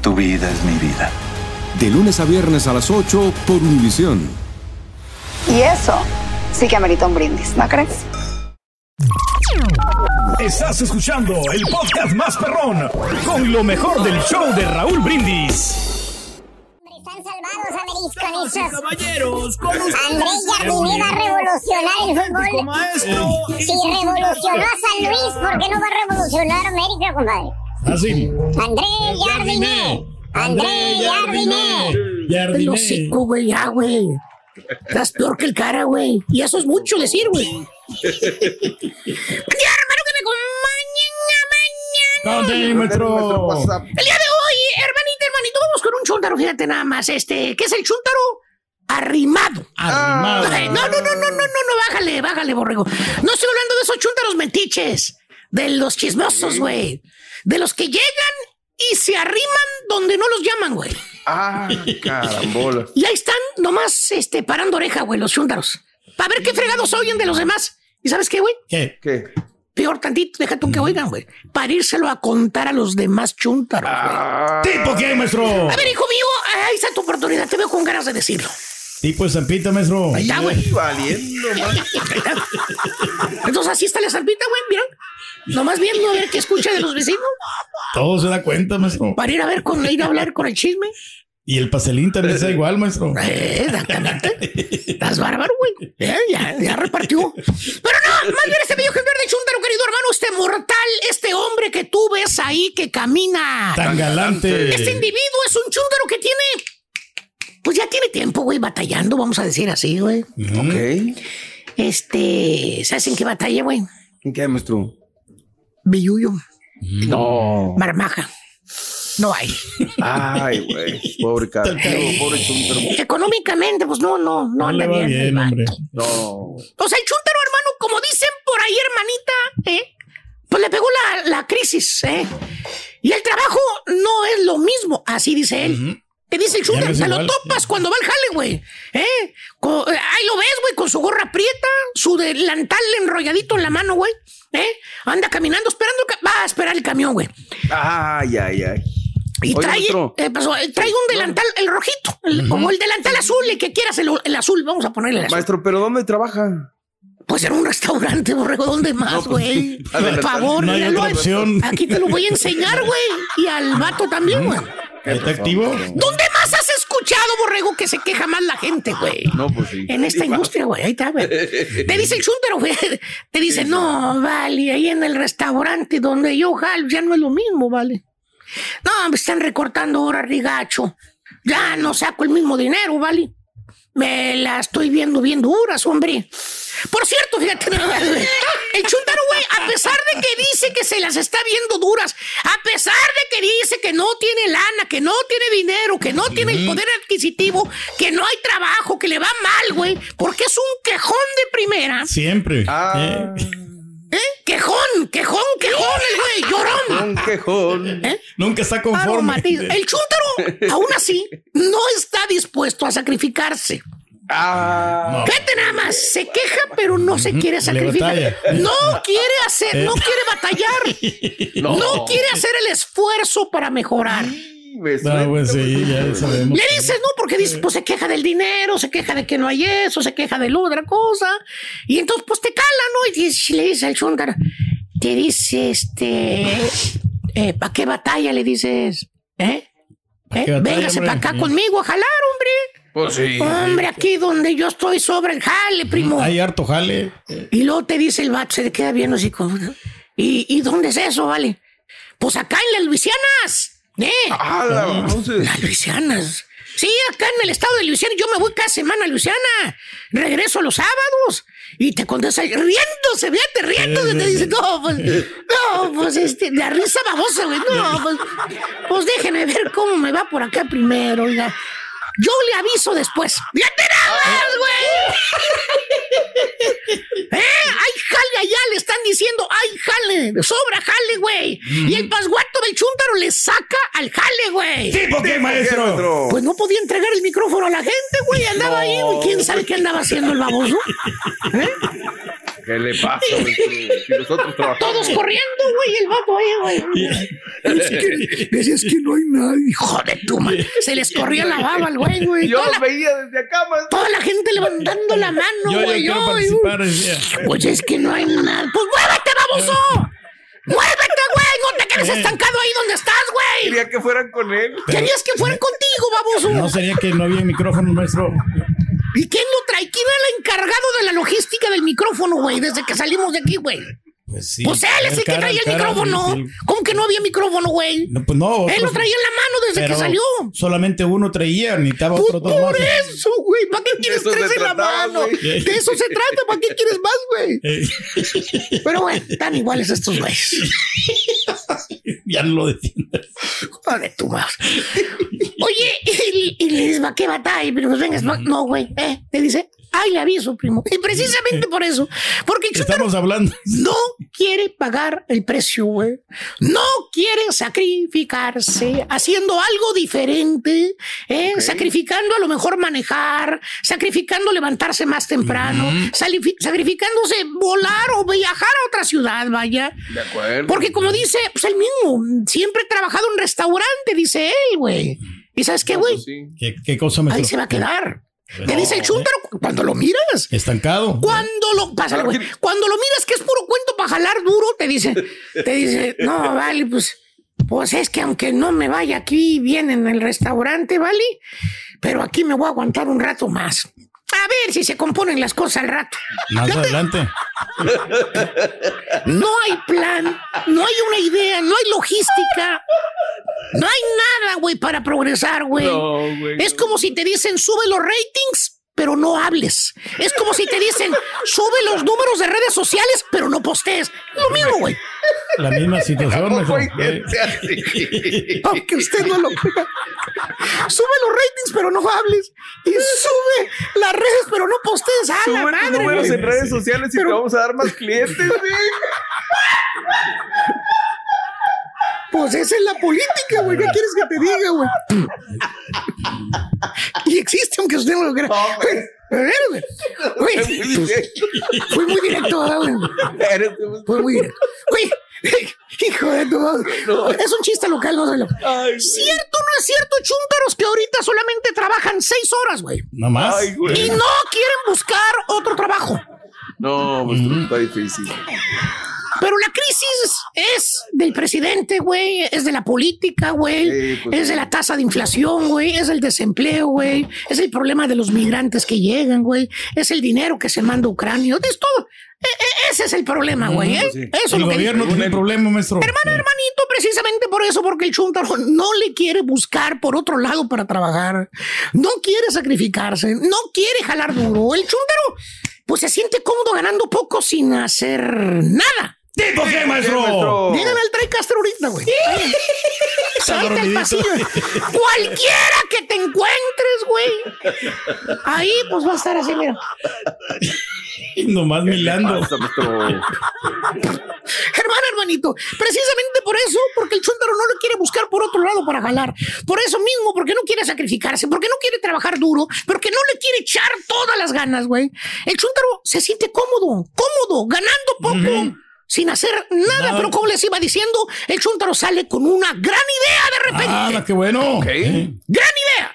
Tu vida es mi vida. De lunes a viernes a las 8 por Univisión. Y eso sí que amerita un brindis, ¿no crees? Estás escuchando el podcast más perrón con lo mejor del show de Raúl Brindis. Están salvados, americanistas. Caballeros, con André Jardine va a revolucionar el fútbol. maestro. Si revolucionó a San Luis, ¿por qué no va a revolucionar América, compadre? Así. André Jardine. André Jardine. El hocico, güey, ya, güey. Estás peor que el cara, güey. Y eso es mucho decir, güey. Ya, hermano, que me acompañen Conte, maestro. El día de hoy, hermanita, hermanito, vamos con un chúntaro, fíjate nada más. Este, ¿qué es el chúntaro? Arrimado. Arrimado. Ay, No, no, no, no, no, no, no, bájale, bájale, borrego. No estoy hablando de esos chúntaros mentiches, de los chismosos, güey. De los que llegan y se arriman donde no los llaman, güey. Ah, carambola. Y ahí están nomás este, parando oreja, güey, los chúntaros. Para ver qué fregados oyen de los demás. ¿Y sabes qué, güey? ¿Qué? ¿Qué? Peor tantito, deja tú que oigan, güey. Para írselo a contar a los demás chúntaros, güey. ¿Tipo qué, maestro? A ver, hijo mío, ahí está tu oportunidad. Te veo con ganas de decirlo. Tipo de zampita, maestro. Ahí está, güey. Valiendo, man. Entonces así está la salpita, güey, mira. Nomás viendo a ver qué escucha de los vecinos. Todo se da cuenta, maestro. Para ir a ver con ir a hablar con el chisme. Y el pastelín también está igual, maestro. Eh, exactamente. Estás bárbaro, güey. Eh, ya, ya repartió. Pero no, más bien este bello ejemplar de chúntaro, querido hermano, este mortal, este hombre que tú ves ahí que camina. Tan galante. Este individuo es un chúntaro que tiene. Pues ya tiene tiempo, güey, batallando, vamos a decir así, güey. Ok. Este. ¿Sabes en qué batalla, güey? ¿En qué, maestro? Billuyo. No. Marmaja. No hay. Ay, güey. Pobre cara. Pobre chúntaro. Económicamente, pues no, no, no, No anda le va bien. el hombre. No. O sea, el chúntaro, hermano, como dicen por ahí, hermanita, ¿eh? Pues le pegó la, la crisis, ¿eh? Y el trabajo no es lo mismo, así dice él. Te dice el es se lo topas cuando va al jale, güey. ¿Eh? Eh, ahí lo ves, güey, con su gorra prieta, su delantal enrolladito en la mano, güey. ¿Eh? Anda caminando, esperando, va a esperar el camión, güey. Ay, ay, ay. Y Oye, trae, eh, pasó, eh, trae un delantal, el rojito, el- como el delantal azul, el que quieras, el, el azul, vamos a ponerle el azul. Maestro, ¿pero dónde trabaja? Pues en un restaurante, borrego, ¿dónde más, No, pues, güey? Por favor, no hay míralo. otra opción. Aquí te lo voy a enseñar, güey. Y al vato también, güey. ¿Está activo? ¿Dónde más has escuchado, borrego, que se queja más la gente, güey? No, pues sí. En esta industria, güey, ahí está, güey. Te dice el chúntaro, güey. Te dice, no, vale, ahí en el restaurante donde yo jalo ya no es lo mismo, vale. No, me están recortando ahora, rigacho. Ya no saco el mismo dinero, ¿vale? Me la estoy viendo bien duras, hombre. Por cierto, fíjate, el chuntaro, güey, a pesar de que dice que se las está viendo duras, a pesar de que dice que no tiene lana, que no tiene dinero, que no tiene el poder adquisitivo, que no hay trabajo, que le va mal, güey, porque es un quejón de primera. Siempre. Ah. Eh, ¿Eh? Quejón, quejón, quejón, el güey, llorón. Un quejón. ¿Eh? Nunca está conforme. El chúntaro, aún así, no está dispuesto a sacrificarse. Ah. Fíjate nada más, se queja, pero no se quiere sacrificar. No quiere hacer, no Eh. quiere batallar. No. No quiere hacer el esfuerzo para mejorar. No, pues sí, ya sabemos. Le dices, no, porque dices, pues se queja del dinero, se queja de que no hay eso, se queja de la otra cosa. Y entonces, pues te cala, ¿no? Y dices- le dice al chúntaro, te dice, este, ¿para qué batalla? Le dices, ¿eh? ¿Eh? Véngase para acá conmigo a jalar, hombre. Pues sí. Hombre, aquí donde yo estoy sobra el jale, primo. Hay harto jale. Y luego te dice el vato, se le queda viendo así como, ¿y, ¿y dónde es eso, vale? Pues acá en las Luisianas, ¿eh? Ah, la entonces. Las Luisianas. Sí, acá en el estado de Luisiana. Yo me voy cada semana a Luisiana. Regreso los sábados. Y te contesta riéndose, fíjate, riéndose. Te dice, no, pues, no, pues, este, la risa babosa, güey. No, pues, pues déjeme ver cómo me va por acá primero, oiga. Yo le aviso después. ¡Fíjate nada más, güey! ¿Eh? ¡Hay jale allá! Le están diciendo, ¡hay jale! ¡Sobra jale, güey! Y el pasguato del chúntaro le saca al jale, güey. ¿Tipo qué, maestro? Pues no podía entregar el micrófono a la gente, güey. Andaba ahí, güey. ¿Quién sabe qué andaba haciendo el baboso? ¿Qué le pasa, maestro? Si nosotros trabajamos. Todos corriendo, güey. El vato ahí, güey. Es que, decías que no hay nadie. Hijo de tu madre. Se les corría la baba al güey, güey. Yo los veía desde acá, maestro. toda la gente levantando la mano, Yo, yo güey. quiero Ay, participar. Pues es que no hay nada. Pues muévete, baboso. Muévete, güey. No te quedes estancado ahí donde estás, güey. Quería que fueran con él. Querías que fueran contigo, baboso. No sería que no había micrófono, maestro. ¿Y quién lo trae? ¿Quién era el encargado de la logística del micrófono, güey? Desde que salimos de aquí, güey. Pues sí. Pues él es el que cara- traía el cara micrófono. ¿Cómo que no había micrófono, güey? No, pues no. Él lo traía en la mano desde pero que salió. Solamente uno traía, necesitaba Pues otros dos más. por eso, güey. ¿Para qué quieres tres en la mano? güey. De eso se trata. ¿Para qué quieres más, güey? Eh, Pero bueno, están iguales estos güeyes. ya no lo defiendes. Joder, tu madre. Oye, y, y le dices, ¿va qué batalla? Pero pues vengas, no, no, güey. ¿eh? Te dice, ay, le aviso, primo. Y precisamente por eso. Porque el chúntaro Estamos hablando. no quiere pagar el precio, güey. No quiere sacrificarse haciendo algo diferente, ¿eh? sacrificando a lo mejor manejar, sacrificando levantarse más temprano, salifi- sacrificándose volar o viajar a otra ciudad, vaya. De acuerdo. Porque como dice, pues él mismo, siempre he trabajado en restaurante, dice él, güey. ¿Y sabes qué, güey? Pues sí. ¿Qué, qué cosa me Ahí se va a quedar. Te dice el chúntaro cuando lo miras. Estancado. Cuando lo pásale, güey. Cuando lo miras que es puro cuento para jalar duro, te dice, te dice, no, vale, pues, pues es que aunque no me vaya aquí bien en el restaurante, vale, pero aquí me voy a aguantar un rato más. A ver si se componen las cosas al rato. Más adelante. No hay plan, no hay una idea, no hay logística, no hay nada, güey, para progresar, güey. No, güey, es como si te dicen sube los ratings, pero no hables. Es como si te dicen sube los números de redes sociales, pero no postees. Lo mismo, güey. La misma situación. Eh. Aunque usted no lo crea. Sube los ratings, pero no hables. Y sube las redes, pero no postees. ¡A la madre, números güey! en redes sociales y te vamos a dar más clientes, güey. Pues esa es la política, güey. ¿Qué quieres que te diga, güey? Y existe, aunque usted no lo crea. A ver, güey. Pues, fui muy directo, ¿verdad, güey. Fue muy directo. Güey, hijo de tu madre. Es un chiste local, no se lo. ¿Cierto o no es cierto, chúntaros, que ahorita solamente trabajan seis horas, güey? No más. Ay, güey. Y no quieren buscar otro trabajo. No, pues está difícil. Pero la crisis es del presidente, güey, es de la política, güey, Sí, pues, es de la tasa de inflación, güey, es el desempleo, güey, es el problema de los migrantes que llegan, güey, es el dinero que se manda a Ucrania, es todo. E- e- ese es el problema, güey. ¿eh? Sí. Eso es El lo que gobierno digo. tiene problema, maestro. Hermano, hermanito, precisamente por eso, porque el chuntaro no le quiere buscar por otro lado para trabajar, no quiere sacrificarse, no quiere jalar duro. El chuntaro, pues se siente cómodo ganando poco sin hacer nada. ¿Tipo qué, maestro? Díganle al Trey Castro ahorita, güey. Al dormidito. pasillo. Cualquiera que te encuentres, güey. Ahí, pues va a estar así, mira. Nomás milando. Hermano, hermanito, precisamente por eso, porque el chúntaro no lo quiere buscar por otro lado para jalar. Por eso mismo, porque no quiere sacrificarse, porque no quiere trabajar duro, porque no le quiere echar todas las ganas, güey. El chúntaro se siente cómodo, cómodo, ganando poco. Sin hacer nada, Nada. pero como les iba diciendo, el chúntaro sale con una gran idea de repente. Ah, qué bueno. Eh, ¡Gran idea!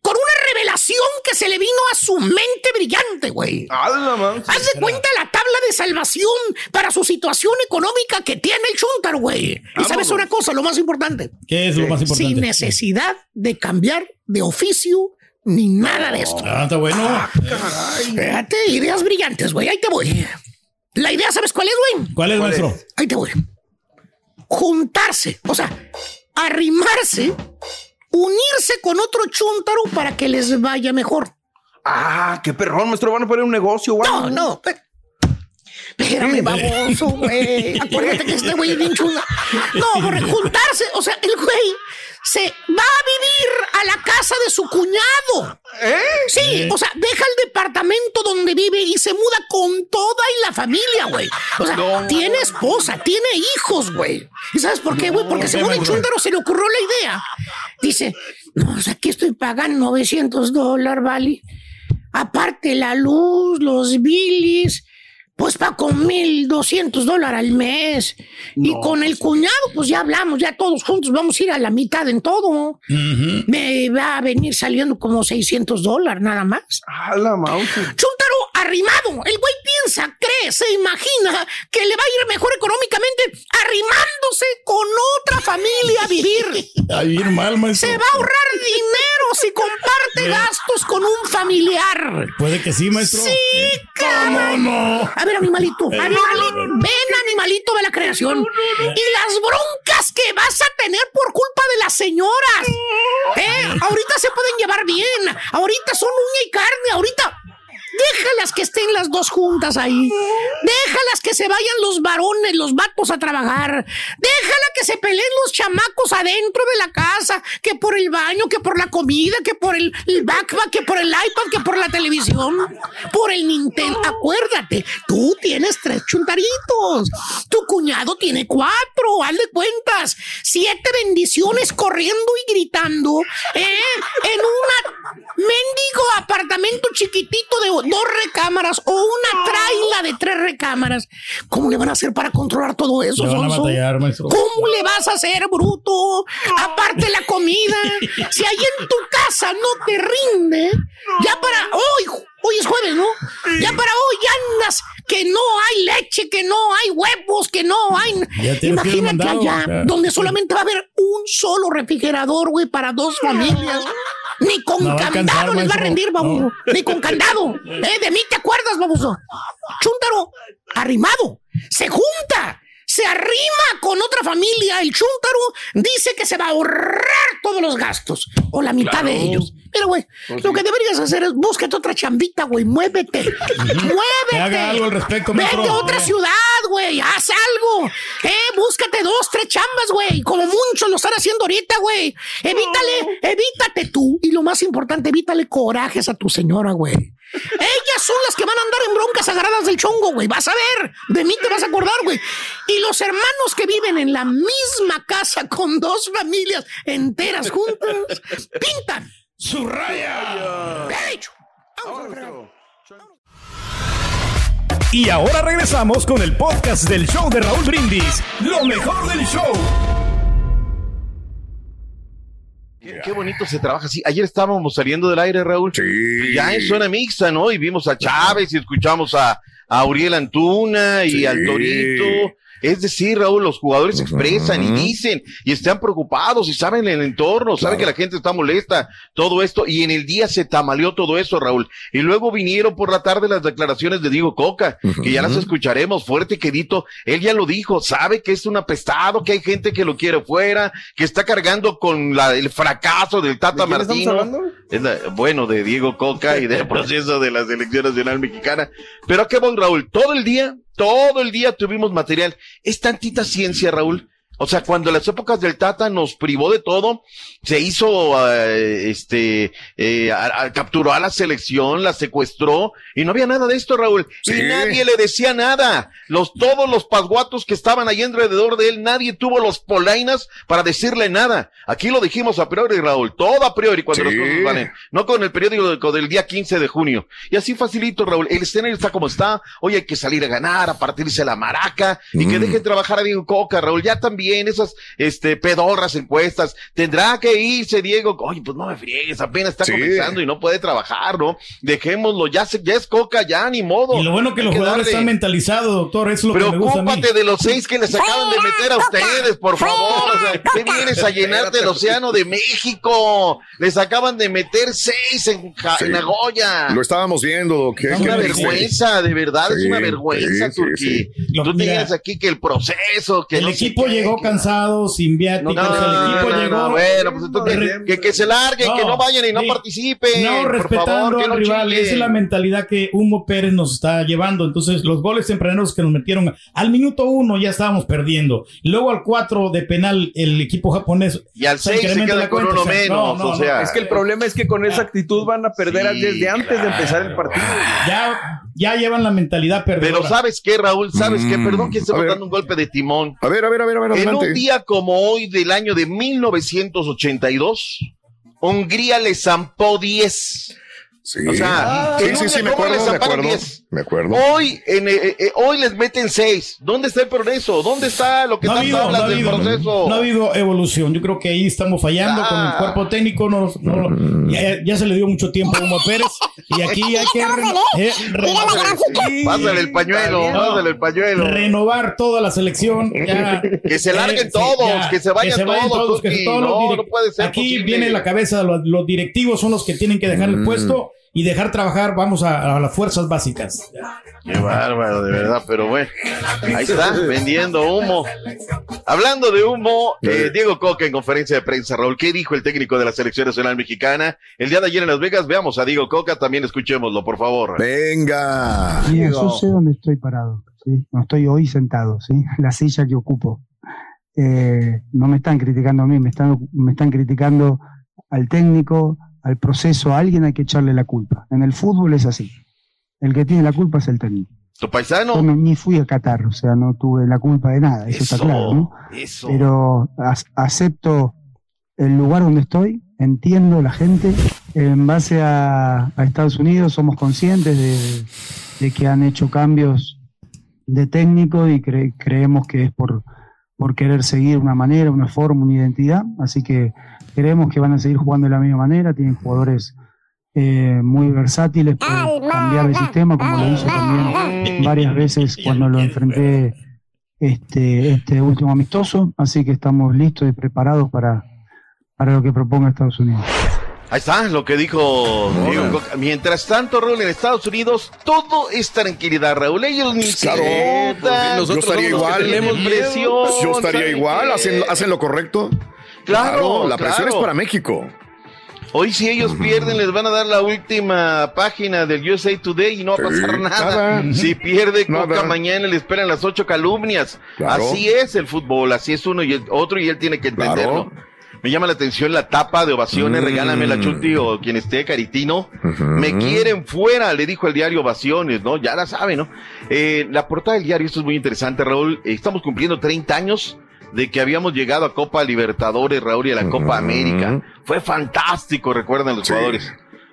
Con una revelación que se le vino a su mente brillante, güey. Haz de cuenta la tabla de salvación para su situación económica que tiene el Chuntar, güey. Y sabes una cosa, lo más importante. ¿Qué es lo más importante? Sin necesidad de cambiar de oficio ni nada de esto. Ah, está bueno. Fíjate, ideas brillantes, güey. Ahí te voy. La idea, ¿sabes cuál es, güey? ¿Cuál es, maestro? Ahí te voy. Juntarse, o sea, arrimarse, unirse con otro chúntaro para que les vaya mejor. Ah, qué perrón, maestro. Van a poner un negocio, güey. No, no. Espérame, baboso, güey. Acuérdate que este güey es bien chunga. No, por juntarse. O sea, el güey se va a vivir a la casa de su cuñado. Sí, ¿Eh? o sea, deja el departamento donde vive y se muda con toda y la familia, güey. O sea, No. tiene esposa, tiene hijos, güey. ¿Y sabes por qué, güey? Porque ¿por qué, según el chúntaro se le ocurrió la idea. Dice, no, o sea, aquí estoy pagando 900 dólares, ¿vale? Aparte la luz, los bilis, pues pa' con 1200 dólares al mes. y con el cuñado, pues ya hablamos, ya todos juntos vamos a ir a la mitad en todo. Me va a venir saliendo como 600 dólares nada más. Ah, la mouse. Arrimado. El güey piensa, cree, se imagina que le va a ir mejor económicamente arrimándose con otra familia a vivir. Está bien mal, maestro. Se va a ahorrar dinero si comparte gastos con un familiar. Puede que sí, maestro. Sí, ¿Cómo no? A ver, animalito, animalito, ven, animalito de la creación. Y las broncas que vas a tener por culpa de las señoras. ¿Eh? Ahorita se pueden llevar bien. Ahorita son uña y carne. Ahorita. Déjalas que estén las dos juntas ahí. Déjalas que se vayan los varones, los vatos a trabajar. Déjala que se peleen los chamacos adentro de la casa, que por el baño, que por la comida, que por el, el backpack, que por el iPad, que por la televisión, por el Nintendo. Acuérdate, tú tienes tres chuntaritos. Tu cuñado tiene cuatro. Haz de cuentas. Siete bendiciones corriendo y gritando. ¿eh? En una mendigo apartamento chiquitito de dos recámaras o una traila de tres recámaras. ¿Cómo le van a hacer para controlar todo eso, Le van a Sonso? batallar, maestro. ¿Cómo le vas a hacer, bruto? Aparte la comida. Si ahí en tu casa no te rinde, ya para hoy, hoy es jueves, ¿no? Ya para hoy ya andas que no hay leche, que no hay huevos, que no hay. Imagínate mandado, allá, donde solamente va a haber un solo refrigerador, güey, para dos familias. Ni con No alcanzar, candado les va a rendir, baboso. No. Ni con candado. ¿Eh? De mí te acuerdas, baboso. Chúntaro, arrimado, se junta, se arrima con otra familia. El chúntaro dice que se va a ahorrar todos los gastos o la mitad de ellos. Pero, güey, Pues lo que deberías hacer es búscate otra chambita, güey. Muévete. Muévete. Haga algo al respecto, Vete a otra Eh. ciudad, güey. Haz algo. Eh, búscate dos, tres chambas, güey. Como muchos lo están haciendo ahorita, güey. Evítale, evítate tú. Y lo más importante, evítale corajes a tu señora, güey. Ellas son las que van a andar en broncas agarradas del chongo, güey. Vas a ver. De mí te vas a acordar, güey. Y los hermanos que viven en la misma casa con dos familias enteras juntas, pintan su raya. Derecho. Y ahora regresamos con el podcast del show de Raúl Brindis. Lo mejor del show. Qué, qué bonito se trabaja así. Ayer estábamos saliendo del aire, Raúl. Ya en zona mixta, ¿no? Y vimos a Chávez y escuchamos a, a Uriel Antuna y Sí. al Torito. Es decir, Raúl, los jugadores se expresan y dicen y están preocupados y saben el entorno, saben que la gente está molesta, todo esto, y en el día se tamaleó todo eso, Raúl. Y luego vinieron por la tarde las declaraciones de Diego Coca, que ya las escucharemos fuerte, quedito. Él ya lo dijo, sabe que es un apestado, que hay gente que lo quiere fuera, que está cargando con la, el fracaso del Tata ¿De Martino. Es la- bueno, de Diego Coca y del proceso de la selección nacional mexicana. Pero qué bon, Raúl, todo el día, todo el día tuvimos material. Es tantita ciencia, Raúl. O sea, cuando las épocas del Tata nos privó de todo, se hizo, eh, este, eh, a- a- capturó a la selección, la secuestró, y no había nada de esto, Raúl. Y nadie le decía nada. Los, todos los pasguatos que estaban ahí alrededor de él, nadie tuvo los polainas para decirle nada. Aquí lo dijimos a priori, Raúl, todo a priori cuando las cosas valen. No con el periódico del día 15 de junio. Y así facilito, Raúl. El escenario está como está. Hoy hay que salir a ganar, a partirse la maraca y que dejen trabajar a Diego Coca, Raúl. Ya también esas, este, pedorras encuestas. Tendrá que irse Diego. Oye, pues no me friegues, apenas está Sí. comenzando y no puede trabajar, ¿no? Dejémoslo, ya, se, ya es Coca, ya, ni modo. Y lo bueno que Hay los jugadores darle. están mentalizados, doctor, eso es lo que me gusta a mí. Preocúpate de los seis que les acaban de meter a ustedes, por favor. O sea, ¿qué vienes a llenarte el océano de México? Les acaban de meter seis en, Ja- Sí. en Nagoya. Lo estábamos viendo. ¿qué- Es qué una dice? vergüenza, de verdad, es una vergüenza, sí, sí, Turquí. sí. Tú mira, tienes aquí que el proceso, que El no equipo qué, llegó cansado, sin viáticos, No, el equipo no, llegó... no, bueno, pues entonces que, que, que se larguen, que no vayan y no sí. participen. No, por respetando favor, que al no rival, chillen. esa es la mentalidad que Humo Pérez nos está llevando. Entonces, los goles tempraneros que nos metieron al minuto uno ya estábamos perdiendo. Luego al cuatro de penal, el equipo japonés. Y al se seis se queda con uno O sea, menos, no, no, o sea. no. Es que el problema es que con esa actitud van a perder Sí, desde antes de empezar el partido. Ya, ya llevan la mentalidad perdedora. Pero ¿sabes qué, Raúl? ¿Sabes qué? Mm, Perdón que estemos dando un golpe de timón. A ver, a ver, a ver, a ver, En adelante. un día como hoy del año de 1982, Hungría le zampó 10. Sí. O sea, sí, en sí, sí, día, me ¿cómo le acuerdo, me acuerdo. 10? Me acuerdo. Hoy, en, eh, eh, hoy les meten 6. ¿Dónde está el progreso? ¿Dónde está lo que No tanto habido, no, hablas ha del habido, proceso? no ha habido evolución. Yo creo que ahí estamos fallando con el cuerpo técnico. No, no- ya, ya se le dio mucho tiempo a Humo Pérez. Y aquí hay que re- eh, re- Pásale el pañuelo, No. pásale el pañuelo. renovar toda la selección. ya. Que se larguen Eh, todos, ya, que se vayan todos, que todos los No, direct- no puede ser Aquí posible. viene la cabeza, los, los directivos son los que tienen que dejar el Mm. puesto y dejar trabajar, vamos a, a las fuerzas básicas. Qué bárbaro, de verdad, pero bueno. Ahí está, vendiendo humo. Hablando de humo, eh, Diego Coca en conferencia de prensa, Raúl, ¿qué dijo el técnico de la Selección Nacional Mexicana? El día de ayer en Las Vegas, veamos a Diego Coca, también escuchémoslo, por favor. Venga. Mira, yo sé dónde estoy parado, ¿sí? No estoy hoy sentado, ¿sí? La silla que ocupo. Eh, no me están criticando a mí, me están, me están criticando al técnico, al proceso, a alguien hay que echarle la culpa. En el fútbol es así. El que tiene la culpa es el técnico. ¿Tu paisano? Yo no- ni fui a Qatar, o sea, no tuve la culpa de nada, eso, está claro, ¿no? Eso. Pero acepto el lugar donde estoy, entiendo la gente. En base a, a Estados Unidos somos conscientes de, de que han hecho cambios de técnico y cre- creemos que es por, por querer seguir una manera, una forma, una identidad. Así que creemos que van a seguir jugando de la misma manera. Tienen jugadores eh, muy versátiles, pueden cambiar de sistema, como lo hizo también varias veces cuando lo enfrenté este, este último amistoso. Así que estamos listos y preparados para, para lo que proponga Estados Unidos. Ahí está lo que dijo Diego Coca. Mientras tanto, Raúl, en Estados Unidos, todo es tranquilidad, Raúl. Ellos ni se Claro, notan. yo estaría igual. tenemos presión. Yo estaría ¿sabe igual. ¿Hacen, hacen lo correcto? Claro, la presión claro. es para México. Hoy si ellos pierden les van a dar la última página del USA Today y no va a Sí, pasar nada. nada. Si pierde Coca Nada. mañana le esperan las ocho calumnias. Claro. Así es el fútbol, así es uno y el otro y él tiene que entenderlo. Me llama la atención la tapa de ovaciones, Mm. regálame la Chuti o quien esté, Caritino. Me quieren fuera, le dijo el diario Ovaciones, ¿no? Ya la sabe, ¿no? Eh, la portada del diario, esto es muy interesante, Raúl. Estamos cumpliendo 30 años de que habíamos llegado a Copa Libertadores, Raúl, y a la Copa América. Fue fantástico, recuerdan los jugadores.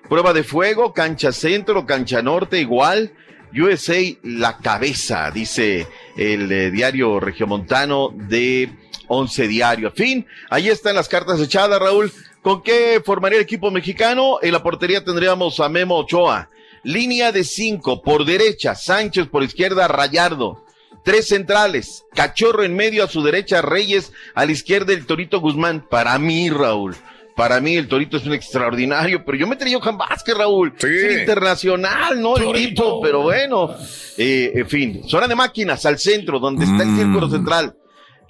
Prueba de fuego, cancha centro, cancha norte, igual. USA, la cabeza, dice el eh, diario regiomontano de Once Diario. Fin, ahí están las cartas echadas, Raúl. ¿Con qué formaría el equipo mexicano? En la portería tendríamos a Memo Ochoa. Línea de cinco, por derecha, Sánchez por izquierda, Rayardo. Tres centrales, Cachorro en medio, a su derecha Reyes, a la izquierda el Torito Guzmán. Para mí, Raúl, para mí el Torito es un extraordinario, pero yo metería a Johan Vázquez, Raúl. Es el internacional, ¿no? El tipo, pero bueno. Eh, en fin, zona de máquinas al centro, donde está el círculo central.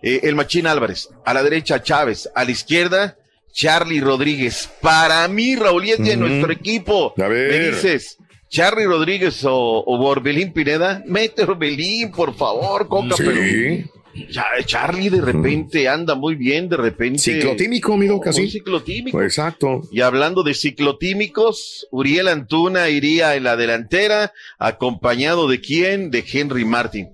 Eh, el Machín Álvarez, a la derecha Chávez, a la izquierda Charlie Rodríguez. Para mí, Raúl, y es de Ujú. nuestro equipo. A ver. Me dices, Charlie Rodríguez o, o Orbelín Pineda, mete Orbelín, por favor, Coca, Sí. pero Charlie de repente anda muy bien, de repente. Ciclotímico, mi Doc, así. Muy ciclotímico. Exacto. Y hablando de ciclotímicos, Uriel Antuna iría en la delantera, acompañado de quién? De Henry Martin.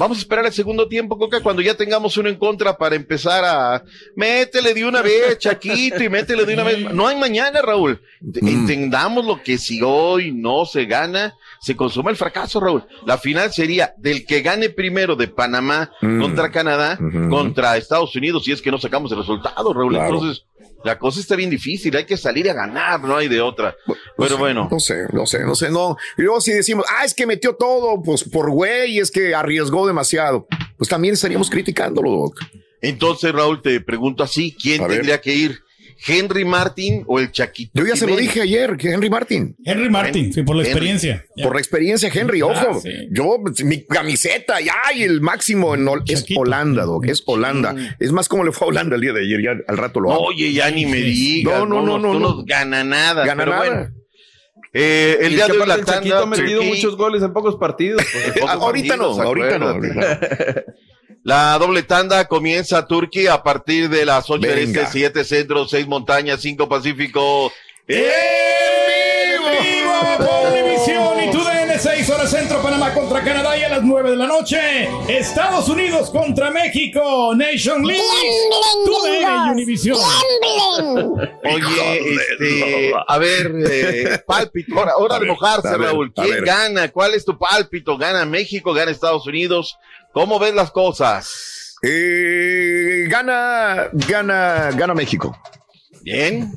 Vamos a esperar el segundo tiempo, Coca, cuando ya tengamos uno en contra para empezar a métele de una vez, Chaquito, y métele de una vez. No hay mañana, Raúl. Entendamos lo que si hoy no se gana, se consuma el fracaso, Raúl. La final sería del que gane primero de Panamá Mm. contra Canadá, contra Estados Unidos, si es que no sacamos el resultado, Raúl. Claro. Entonces, la cosa está bien difícil, hay que salir a ganar, no hay de otra. Pero bueno. No sé, no sé, no sé, no. Y luego si decimos, ah, es que metió todo, pues por güey, es que arriesgó demasiado. Pues también estaríamos criticándolo, Doc. Entonces, Raúl, te pregunto así, ¿quién A ver. tendría que ir? ¿Henry Martin o el Chaquito? Yo ya se lo dije ayer, que Henry Martin. Henry Martin, sí, por la Henry. experiencia. Por la experiencia, Henry, ojo. Ah, sí. Yo, mi camiseta, ya, y el máximo en Hol- es Holanda, Doc, es Holanda. Es más, como le fue a Holanda el día de ayer, ya al rato lo hago. Oye, ya ni me digas. No, no, no, no, Tú no. nos gana nada. Gana pero nada. bueno. Eh, el Y día de hoy la tanda. ha metido Turquía- muchos goles en pocos partidos. pues. pocos Ah, ahorita no, partidos, ahorita no, acuérdate. La doble tanda comienza Turquía a partir de las 8 del este, 7 centro, 6 montañas, 5 pacífico. Vivo Univisión y TUDN, 6 horas centro, Panamá contra Canadá y a las 9 de la noche, Estados Unidos contra México, Nation League, TUDN y Univisión. Oye, este, a ver, eh, pálpito, hora, hora de ver, mojarse, ver, Raúl. ¿Quién gana? ¿Cuál es tu pálpito? ¿Gana México? ¿Gana Estados Unidos? ¿Cómo ves las cosas? Eh, gana, gana, gana México. Bien.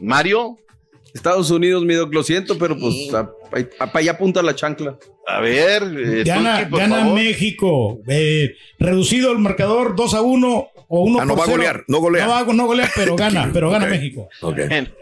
Mario, Estados Unidos, mi doc, lo siento, pero pues para allá apunta la chancla. a ver, eh, Gana, Turki, por gana favor. México, eh, reducido el marcador 2 a 1 o 1 Ah, no por va a golear, no golea. No va a no golea, pero gana, pero gana Ok. México. Bien.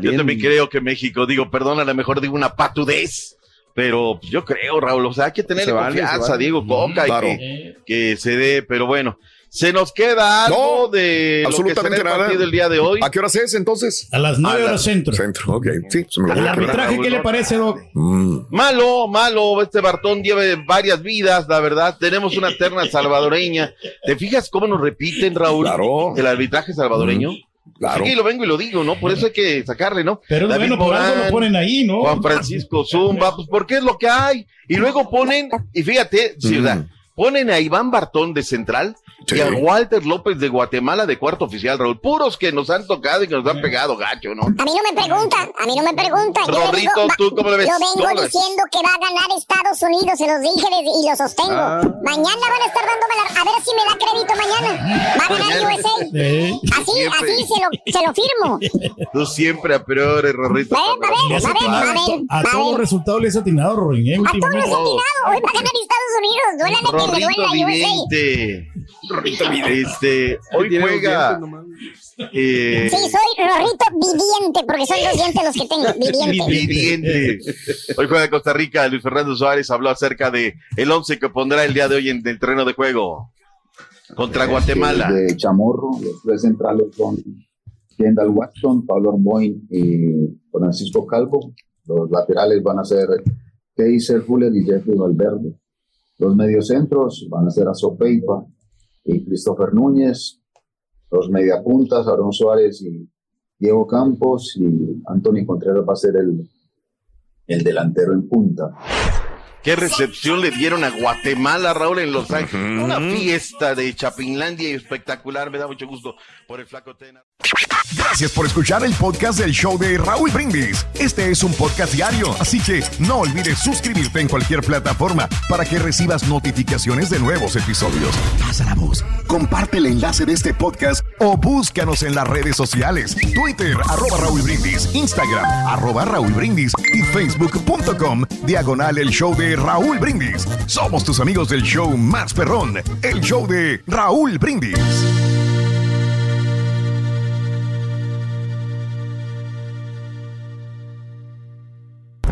Yo también creo que México, digo, perdón, a lo mejor digo una patudez, pero yo creo, Raúl, o sea, hay que tenerle Se vale, confianza se vale. Diego Coca y Claro. que, que se dé, pero bueno, se nos queda algo No, de lo que absolutamente será el nada. partido el día de hoy. ¿A qué horas es entonces? A las 9 A la- horas centro. Centro, ok. Sí, se me lo voy arbitraje, ¿qué le parece, Doc? Mm. Malo, malo, este Bartón lleva varias vidas, la verdad. Tenemos una terna salvadoreña. ¿Te fijas cómo nos repiten, Raúl? Claro. El arbitraje salvadoreño. Claro. Sí, lo vengo y lo digo, ¿no? Por eso hay que sacarle, ¿no? Pero David bueno, por algo Morán, lo ponen ahí, ¿no? Juan Francisco Zumba, pues porque es lo que hay. Y luego ponen, y fíjate, sí, o sea, Mm. ponen a Iván Bartón de central Sí. y a Walter López de Guatemala de cuarto oficial, Raúl. Puros que nos han tocado y que nos han pegado gacho, ¿no? A mí no me preguntan, a mí no me preguntan. Digo, va- ¿tú cómo le ves? Yo ¿Cómo vengo diciendo que va a ganar Estados Unidos, se los dije y lo sostengo. Ah. Mañana van a estar dándome la... A ver si me da crédito mañana. Va a ganar Mañana. USA. Eh, Así, Siempre. así se lo, se lo firmo. Tú siempre a priori, Rorrito. A ver, a ver, a ver, a ver, a a todo ver. resultado le has atinado, Rorín, ¿eh? A todos los atinado. Hoy va a ganar Estados Unidos. Duélale que me duela USA. Vidente. Este, hoy los juega. eh, Sí, soy Rorrito viviente, porque son dos dientes los que tengo. Viviente. Viviente. Hoy juega Costa Rica. Luis Fernando Suárez habló acerca de el once que pondrá el día de hoy en el terreno de juego contra Guatemala. De Chamorro, los tres centrales son Kendall Watson, Pablo Armoin y Francisco Calvo. Los laterales van a ser Keiser Fuller y Jeffrey Valverde. Los mediocentros van a ser Azopeipa y Christopher Núñez. Los mediapuntas, Aaron Suárez y Diego Campos. Y Anthony Contreras va a ser el, el delantero en punta. ¿Qué recepción le dieron a Guatemala, Raúl, en Los Ángeles? Una fiesta de Chapinlandia y espectacular. Me da mucho gusto por el flaco Tena. Gracias por escuchar el podcast del show de Raúl Brindis. Este es un podcast diario, así que no olvides suscribirte en cualquier plataforma para que recibas notificaciones de nuevos episodios. Pasa la voz, comparte el enlace de este podcast o búscanos en las redes sociales. Twitter, arroba Raúl Brindis, Instagram, arroba Raúl Brindis y facebook.com, diagonal el show de Raúl Brindis. Somos tus amigos del show más perrón, el show de Raúl Brindis.